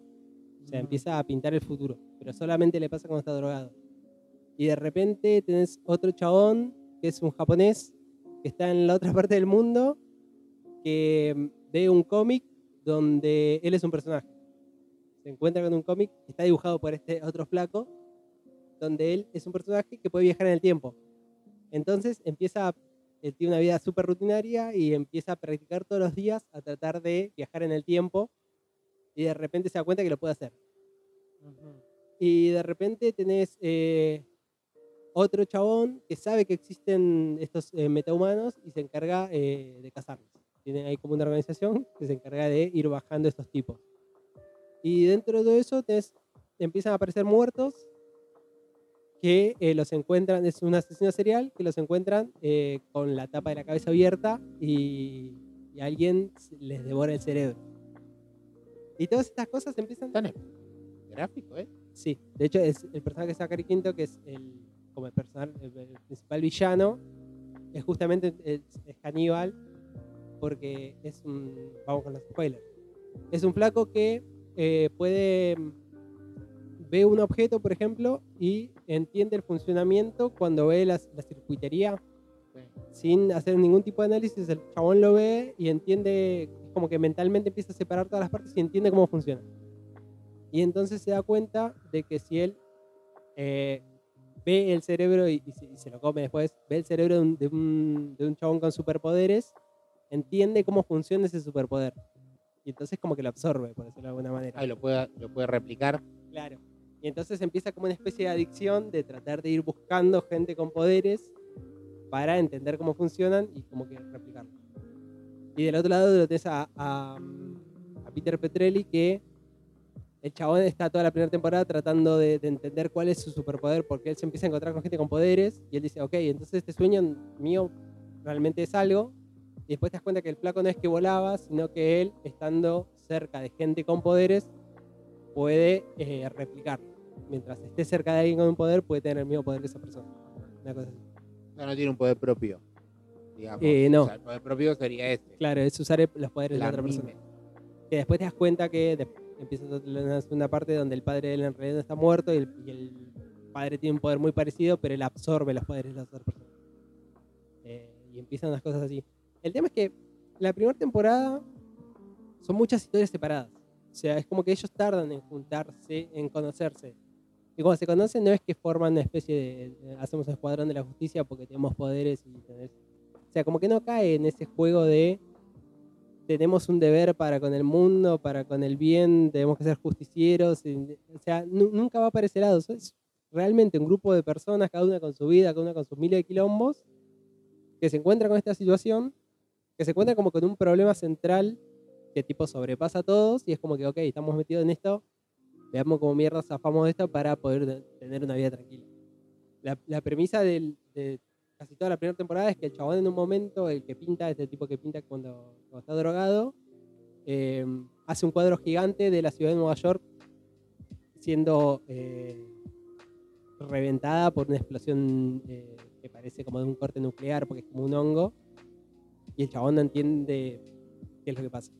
O sea empieza a pintar el futuro pero solamente le pasa cuando está drogado. Y de repente tenés otro chabón que es un japonés que está en la otra parte del mundo que ve un cómic donde él es un personaje. Se encuentra con un cómic que está dibujado por este otro flaco donde él es un personaje que puede viajar en el tiempo. Entonces empieza, él tiene una vida súper rutinaria y empieza a practicar todos los días a tratar de viajar en el tiempo y de repente se da cuenta que lo puede hacer. Y de repente tenés eh, otro chabón que sabe que existen estos eh, metahumanos y se encarga eh, de cazarlos. Tiene ahí como una organización que se encarga de ir bajando estos tipos. Y dentro de eso tenés- empiezan a aparecer muertos que eh, los encuentran, es un asesino serial que los encuentran eh, con la tapa de la cabeza abierta y, y alguien les devora el cerebro. Y todas estas cosas empiezan... Tan gráfico, ¿eh? Sí, de hecho es el personaje de Zachary Quinto, que es el, como el, personal, el, principal villano, es justamente es, es caníbal, porque es un, vamos con los spoilers, es un flaco que eh, puede, ve un objeto, por ejemplo, y entiende el funcionamiento cuando ve las- la circuitería, sin hacer ningún tipo de análisis, el chabón lo ve y entiende, es como que mentalmente empieza a separar todas las partes y entiende cómo funciona. Y entonces se da cuenta de que si él eh, ve el cerebro y, y se, y se lo come después, ve el cerebro de un, de, un, de un chabón con superpoderes, entiende cómo funciona ese superpoder. Y entonces como que lo absorbe, por decirlo de alguna manera. Ahí lo puede, lo puede replicar. Claro. Y entonces empieza como una especie de adicción de tratar de ir buscando gente con poderes para entender cómo funcionan y como que replicarlo. Y del otro lado lo tenés a, a, a Peter Petrelli que el chabón está toda la primera temporada tratando de, de entender cuál es su superpoder porque él se empieza a encontrar con gente con poderes y él dice, ok, entonces este sueño mío realmente es algo. Y después te das cuenta que el flaco no es que volaba, sino que él, estando cerca de gente con poderes, puede eh, replicarlo. Mientras esté cerca de alguien con un poder, puede tener el mismo poder que esa persona. Una cosa así. No, no tiene un poder propio. Digamos. Eh, no. O sea, el poder propio sería este. Claro, es usar los poderes de la otra persona. Que después te das cuenta que empieza una segunda parte donde el padre de él en realidad no está muerto y el, y el padre tiene un poder muy parecido, pero él absorbe los poderes de la otra persona. Eh, y empiezan unas cosas así. El tema es que la primera temporada son muchas historias separadas. O sea, es como que ellos tardan en juntarse, en conocerse. Y cuando se conocen no es que forman una especie de, hacemos un escuadrón de la justicia porque tenemos poderes y o sea, como que no cae en ese juego de tenemos un deber para con el mundo, para con el bien, tenemos que ser justicieros. o sea, nu- nunca va para ese lado. Es realmente un grupo de personas, cada una con su vida, cada una con sus miles de quilombos, que se encuentran con esta situación, que se encuentran como con un problema central que tipo sobrepasa a todos y es como que, ok, estamos metidos en esto, veamos cómo mierda zafamos de esto para poder de- tener una vida tranquila. La, la premisa del- de casi toda la primera temporada es que el chabón en un momento, el que pinta, este tipo que pinta cuando, está drogado, eh, hace un cuadro gigante de la ciudad de Nueva York siendo eh, reventada por una explosión eh, que parece como de un corte nuclear porque es como un hongo y el chabón no entiende qué es lo que pasa.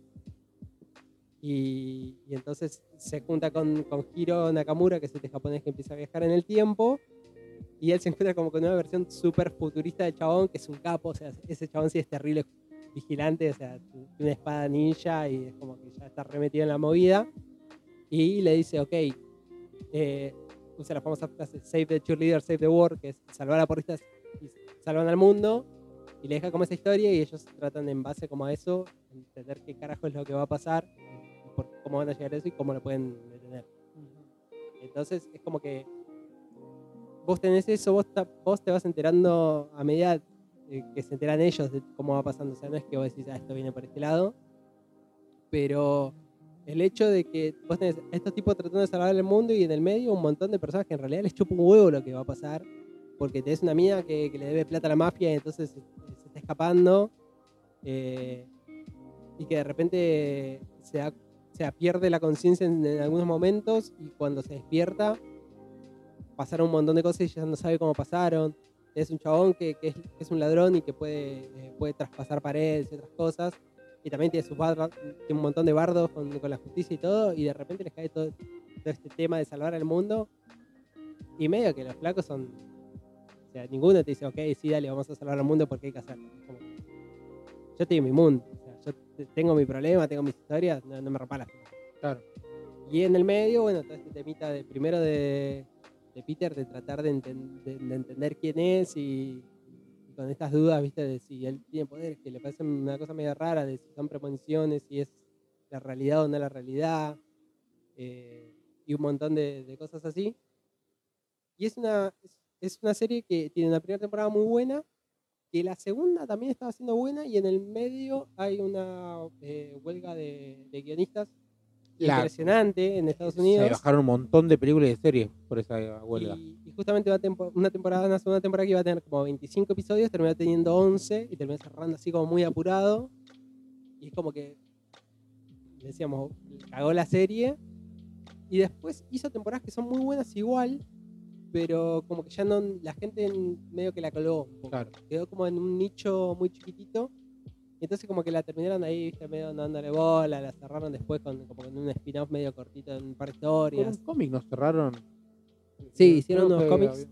Y, y entonces se junta con, con Hiro Nakamura, que es este japonés que empieza a viajar en el tiempo, y él se encuentra como con una versión súper futurista del chabón, que es un capo, o sea, ese chabón sí es terrible vigilante, o sea, tiene una espada ninja y es como que ya está remetido en la movida, y le dice, ok, eh, usa la famosa frase, save the cheerleader, save the world, que es salvar a porristas y salvan al mundo, y le deja como esa historia y ellos tratan en base como a eso, entender qué carajo es lo que va a pasar, y por cómo van a llegar a eso y cómo lo pueden detener. Entonces es como que vos tenés eso, vos, vos te vas enterando a medida eh, que se enteran ellos de cómo va pasando. O sea, no es que vos decís, ah, esto viene por este lado, pero el hecho de que vos tenés estos tipos tratando de salvar el mundo y en el medio un montón de personas que en realidad les chupa un huevo lo que va a pasar, porque tenés una mina que, le debe plata a la mafia y entonces se, está escapando, eh, y que de repente se, pierde la conciencia en, en algunos momentos y cuando se despierta pasaron un montón de cosas y ya no sabe cómo pasaron. Es un chabón que, que es, que es un ladrón y que puede, eh, puede traspasar paredes y otras cosas. Y también tiene, sus barra- tiene un montón de bardos con, con la justicia y todo. Y de repente les cae todo, todo este tema de salvar al mundo. Y medio que los flacos son. O sea, ninguno te dice, ok, sí, dale, vamos a salvar al mundo porque hay que hacerlo. Como yo estoy en mi mundo. O sea, yo te- tengo mi problema, tengo mis historias, no, no me rompa las pelotas. Claro. Y en el medio, bueno, todo este temita de, primero de, de Peter, de tratar de, enten- de- de entender quién es y, con estas dudas, viste, de si él tiene poderes, que le parecen una cosa medio rara, de si son premoniciones, si es la realidad o no la realidad, eh, y un montón de, cosas así. Y es una, es, una serie que tiene una primera temporada muy buena, que la segunda también estaba siendo buena, y en el medio hay una eh, huelga de guionistas La- impresionante en Estados Se Unidos. bajaron un montón de películas y de series por esa huelga. Y, y justamente una, tempo- una temporada, una segunda temporada que iba a tener como 25 episodios, terminó teniendo 11 y terminó cerrando así como muy apurado. Y es como que, decíamos, cagó la serie. Y después hizo temporadas que son muy buenas igual, pero como que ya no, la gente en- medio que la colgó. Claro. Quedó como en un nicho muy chiquitito. Entonces como que la terminaron ahí, viste, medio no dándole bola, la cerraron después con como con un spin-off medio cortito en un par de Con historias. un cómic nos cerraron. Sí, hicieron Creo unos que cómics.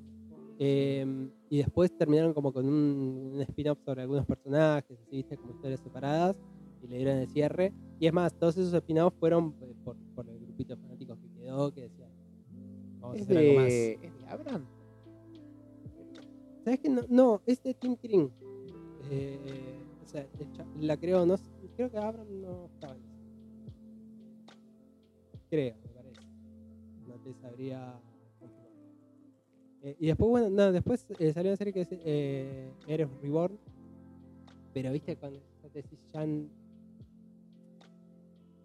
Eh, y después terminaron como con un, un spin-off sobre algunos personajes, así, viste, como historias separadas, y le dieron el cierre. Y es más, todos esos spin-offs fueron eh, por, por el grupito de fanáticos que quedó, que decía, vamos a hacer algo más. es de Abrams. ¿Sabes qué? No, no, es de Tim. Eh, la creo, no creo que Abrams no estaba en. Creo, me parece. No te sabría. Eh, y después, bueno, no, después eh, salió una serie que es eh, Eres Reborn. Pero viste, cuando te decís, ya n-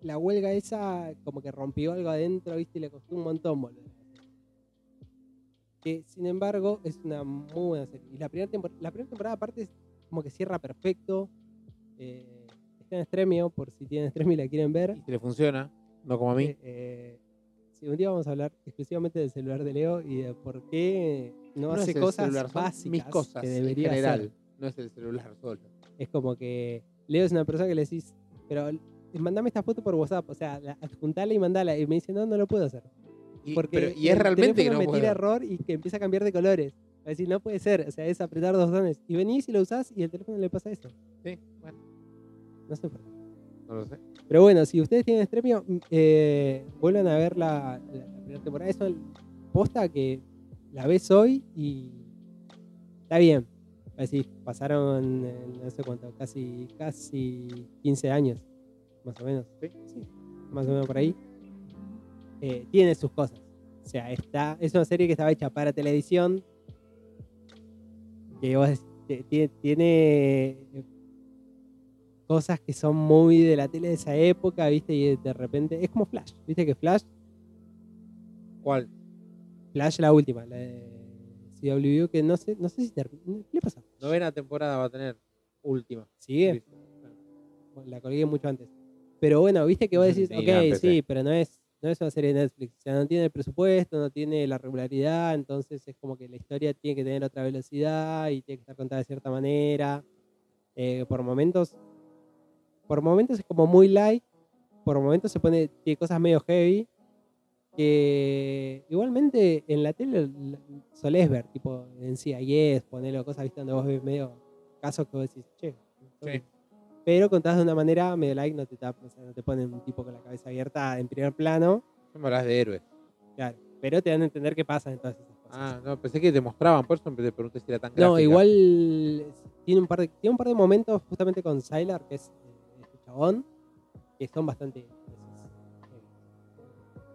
la huelga esa como que rompió algo adentro, viste, y le costó un montón volver. Que sin embargo es una muy buena serie. Y la primera, tempor- la primera temporada aparte como que cierra perfecto. Eh, está en Stremio, por si tienen Stremio y la quieren ver. Y si le funciona, no como a mí. Eh, eh, sí, un día vamos a hablar exclusivamente del celular de Leo y de por qué no, es hace cosas celular, básicas mis cosas que en debería general. hacer. No es el celular solo. Es como que Leo es una persona que le decís, pero eh, mandame esta foto por WhatsApp, o sea, la- adjuntala y mandala. Y me dice, no, no lo puedo hacer. Y, Porque pero- y es realmente que no me tira puedo. error y que empieza a cambiar de colores. A decir, no puede ser, o sea, es apretar dos botones. Y venís y lo usás y el teléfono le pasa eso. Sí, bueno, No sé por qué. no lo sé. Pero bueno, si ustedes tienen Stremio, mm, eh, vuelvan a ver la, la- la primera temporada. Eso posta que la ves hoy y está bien. Decir, pasaron eh, no sé cuánto, casi, casi 15 años, más o menos. Sí. más o menos por ahí. Eh, tiene sus cosas. O sea, está, es una serie que estaba hecha para televisión. Que vos tie- tiene eh, cosas que son muy de la tele de esa época, ¿viste? Y de repente es como Flash, ¿viste? Que Flash, ¿Cuál? Flash la última, la de CW, que no sé, no sé si termina. ¿Qué le pasa? Novena temporada va a tener. Última. ¿Sigue? La colgué mucho antes. Pero bueno, viste que vos <laughs> decís, Sí, ok, sí, pero no es, no es una serie de Netflix. O sea, no tiene el presupuesto, no tiene la regularidad, entonces es como que la historia tiene que tener otra velocidad y tiene que estar contada de cierta manera. Eh, por momentos, por momentos es como muy light, por momentos se pone, tiene cosas medio heavy. Que igualmente en la tele solés ver, tipo en CIS, ponerlo cosas, viste, donde vos ves medio casos que vos decís, che, Sí. pero contás de una manera medio like, no te tap- o sea, no te ponen un tipo con la cabeza abierta en primer plano, No hablas de héroes. claro, pero te dan a entender qué pasa en todas esas cosas. Ah, no, pensé que te mostraban, por eso te pregunté si era tan no, gráfica. igual tiene un par de tiene un par de momentos justamente con Sylar, que es chabón, que son bastante eh,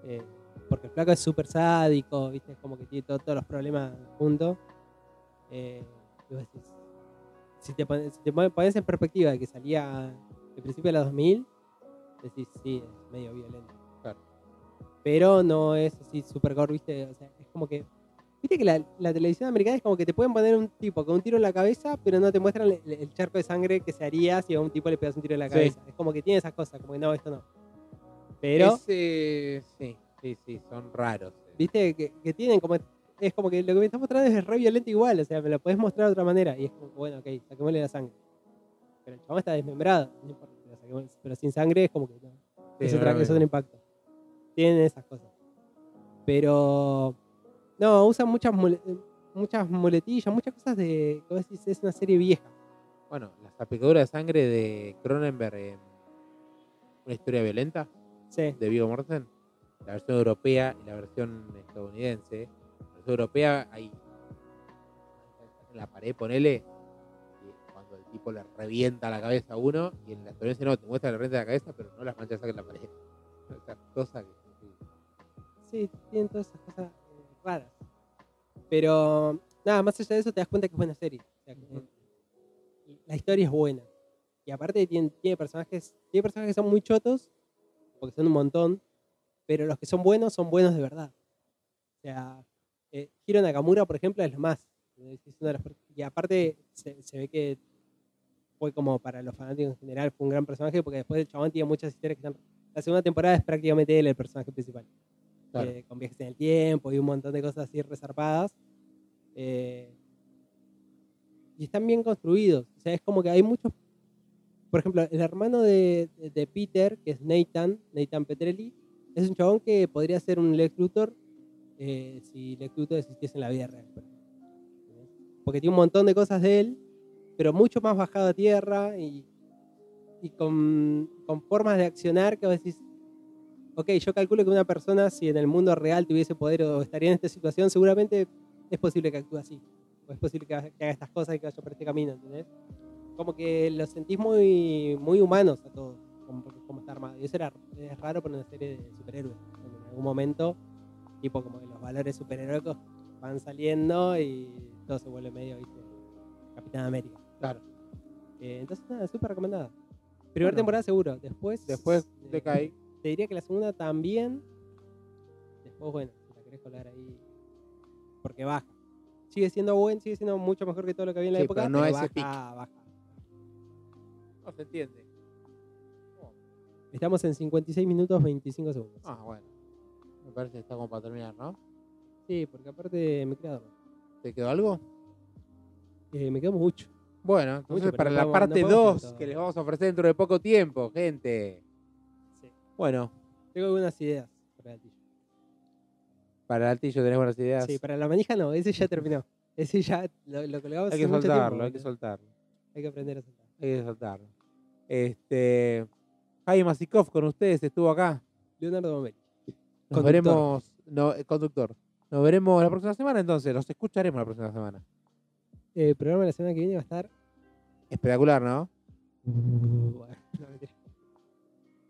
eh, porque el flaco es súper sádico, ¿viste? Es como que tiene todo- todos los problemas juntos. Eh, si te, pones, si te pon- pones en perspectiva de que salía al principio de los 2000, decís, sí, es medio violento. Claro. Pero no es así super gore, ¿viste? O sea, es como que. Viste que la, la televisión americana es como que te pueden poner un tipo con un tiro en la cabeza, pero no te muestran el, el charco de sangre que se haría si a un tipo le pegas un tiro en la Sí. cabeza. Es como que tiene esas cosas, como que no, esto no. Pero, Ese- sí, sí, sí, son raros. eh. viste, que, que tienen como. Es como que lo que me estás mostrando es re violento igual, o sea, me lo podés mostrar de otra manera. Y es como, bueno, ok, saquémosle la sangre. Pero el chabón está desmembrado, no importa, pero, sin sangre es como que no. Sí, es, otra, es otro impacto. Tienen esas cosas. Pero. No, usan muchas, mule- muchas muletillas, muchas cosas de. Como decís, es una serie vieja. Bueno, la salpicadura de sangre de Cronenberg en Una historia violenta Sí. de Vigo Mortensen. La versión europea y la versión estadounidense. La versión europea hay en la pared, ponele, cuando el tipo le revienta la cabeza a uno, y en la estadounidense no, te muestra que le revienta la cabeza, pero no las manchas de sangre en la pared. <laughs> Esa cosa que sí. Tienen todas esas cosas eh, raras. Pero. Nada, más allá de eso te das cuenta que es buena serie. O sea, la historia es buena. Y aparte tiene, tiene personajes. Tiene personajes que son muy chotos, porque son un montón. Pero los que son buenos son buenos de verdad. O sea, eh, Hiro Nakamura, por ejemplo, es lo más. Es una de las y aparte se, se ve que fue como para los fanáticos en general, fue un gran personaje porque después el chabón tiene muchas historias que están... La segunda temporada es prácticamente él el personaje principal. Claro. con viajes en el tiempo y un montón de cosas así resarpadas. eh, y están bien construidos. O sea, es como que hay muchos. Por ejemplo, el hermano de, de- Peter, que es Nathan, Nathan Petrelli, es un chabón que podría ser un Lex Luthor eh, si Lex Luthor existiese en la vida real. Porque tiene un montón de cosas de él, pero mucho más bajado a tierra y, y con, con formas de accionar que vos decís, ok, yo calculo que una persona, si en el mundo real tuviese poder o estaría en esta situación, seguramente es posible que actúe así. O es posible que, haga- estas cosas y que vaya por este camino, ¿entendés? Como que los sentís muy, muy humanos a todos, como, como está armado. Y eso era, es raro para una serie de superhéroes. en algún momento, tipo como que los valores superheroicos van saliendo y todo se vuelve medio, ¿viste? Capitán América. Claro. Eh, entonces, nada, súper recomendada. Primera Bueno. temporada seguro. Después, Después eh, decae. Te diría que la segunda también. Después, bueno, si la querés colar ahí. Porque baja. Sigue siendo buen, sigue siendo mucho mejor que todo lo que había en la Sí, época. pero no pero es baja, ese baja. No se entiende. Estamos en 56 minutos 25 segundos. Ah, bueno. Me parece que está como para terminar, ¿no? Sí, porque aparte me quedo dormido. ¿Te quedó algo? Eh, me quedo mucho. Bueno, entonces pero para la parte podemos hacer 2 todo. que les vamos a ofrecer dentro de poco tiempo, gente. Bueno, Tengo algunas ideas para el gatillo. para el altillo tenés buenas ideas. Sí, para la manija no, ese ya terminó. Ese ya lo, lo colgamos hay que hace mucho soltarlo, tiempo, hay que soltarlo. Hay que aprender a soltar. Hay que soltarlo. Este. Jaime Masikov con ustedes estuvo acá. Leonardo Momeli. Nos Conductor. veremos. No, eh, conductor. Nos veremos la próxima semana entonces. Nos escucharemos la próxima semana. Eh, el programa de la semana que viene va a estar. Espectacular, ¿no? Bueno, <laughs> no.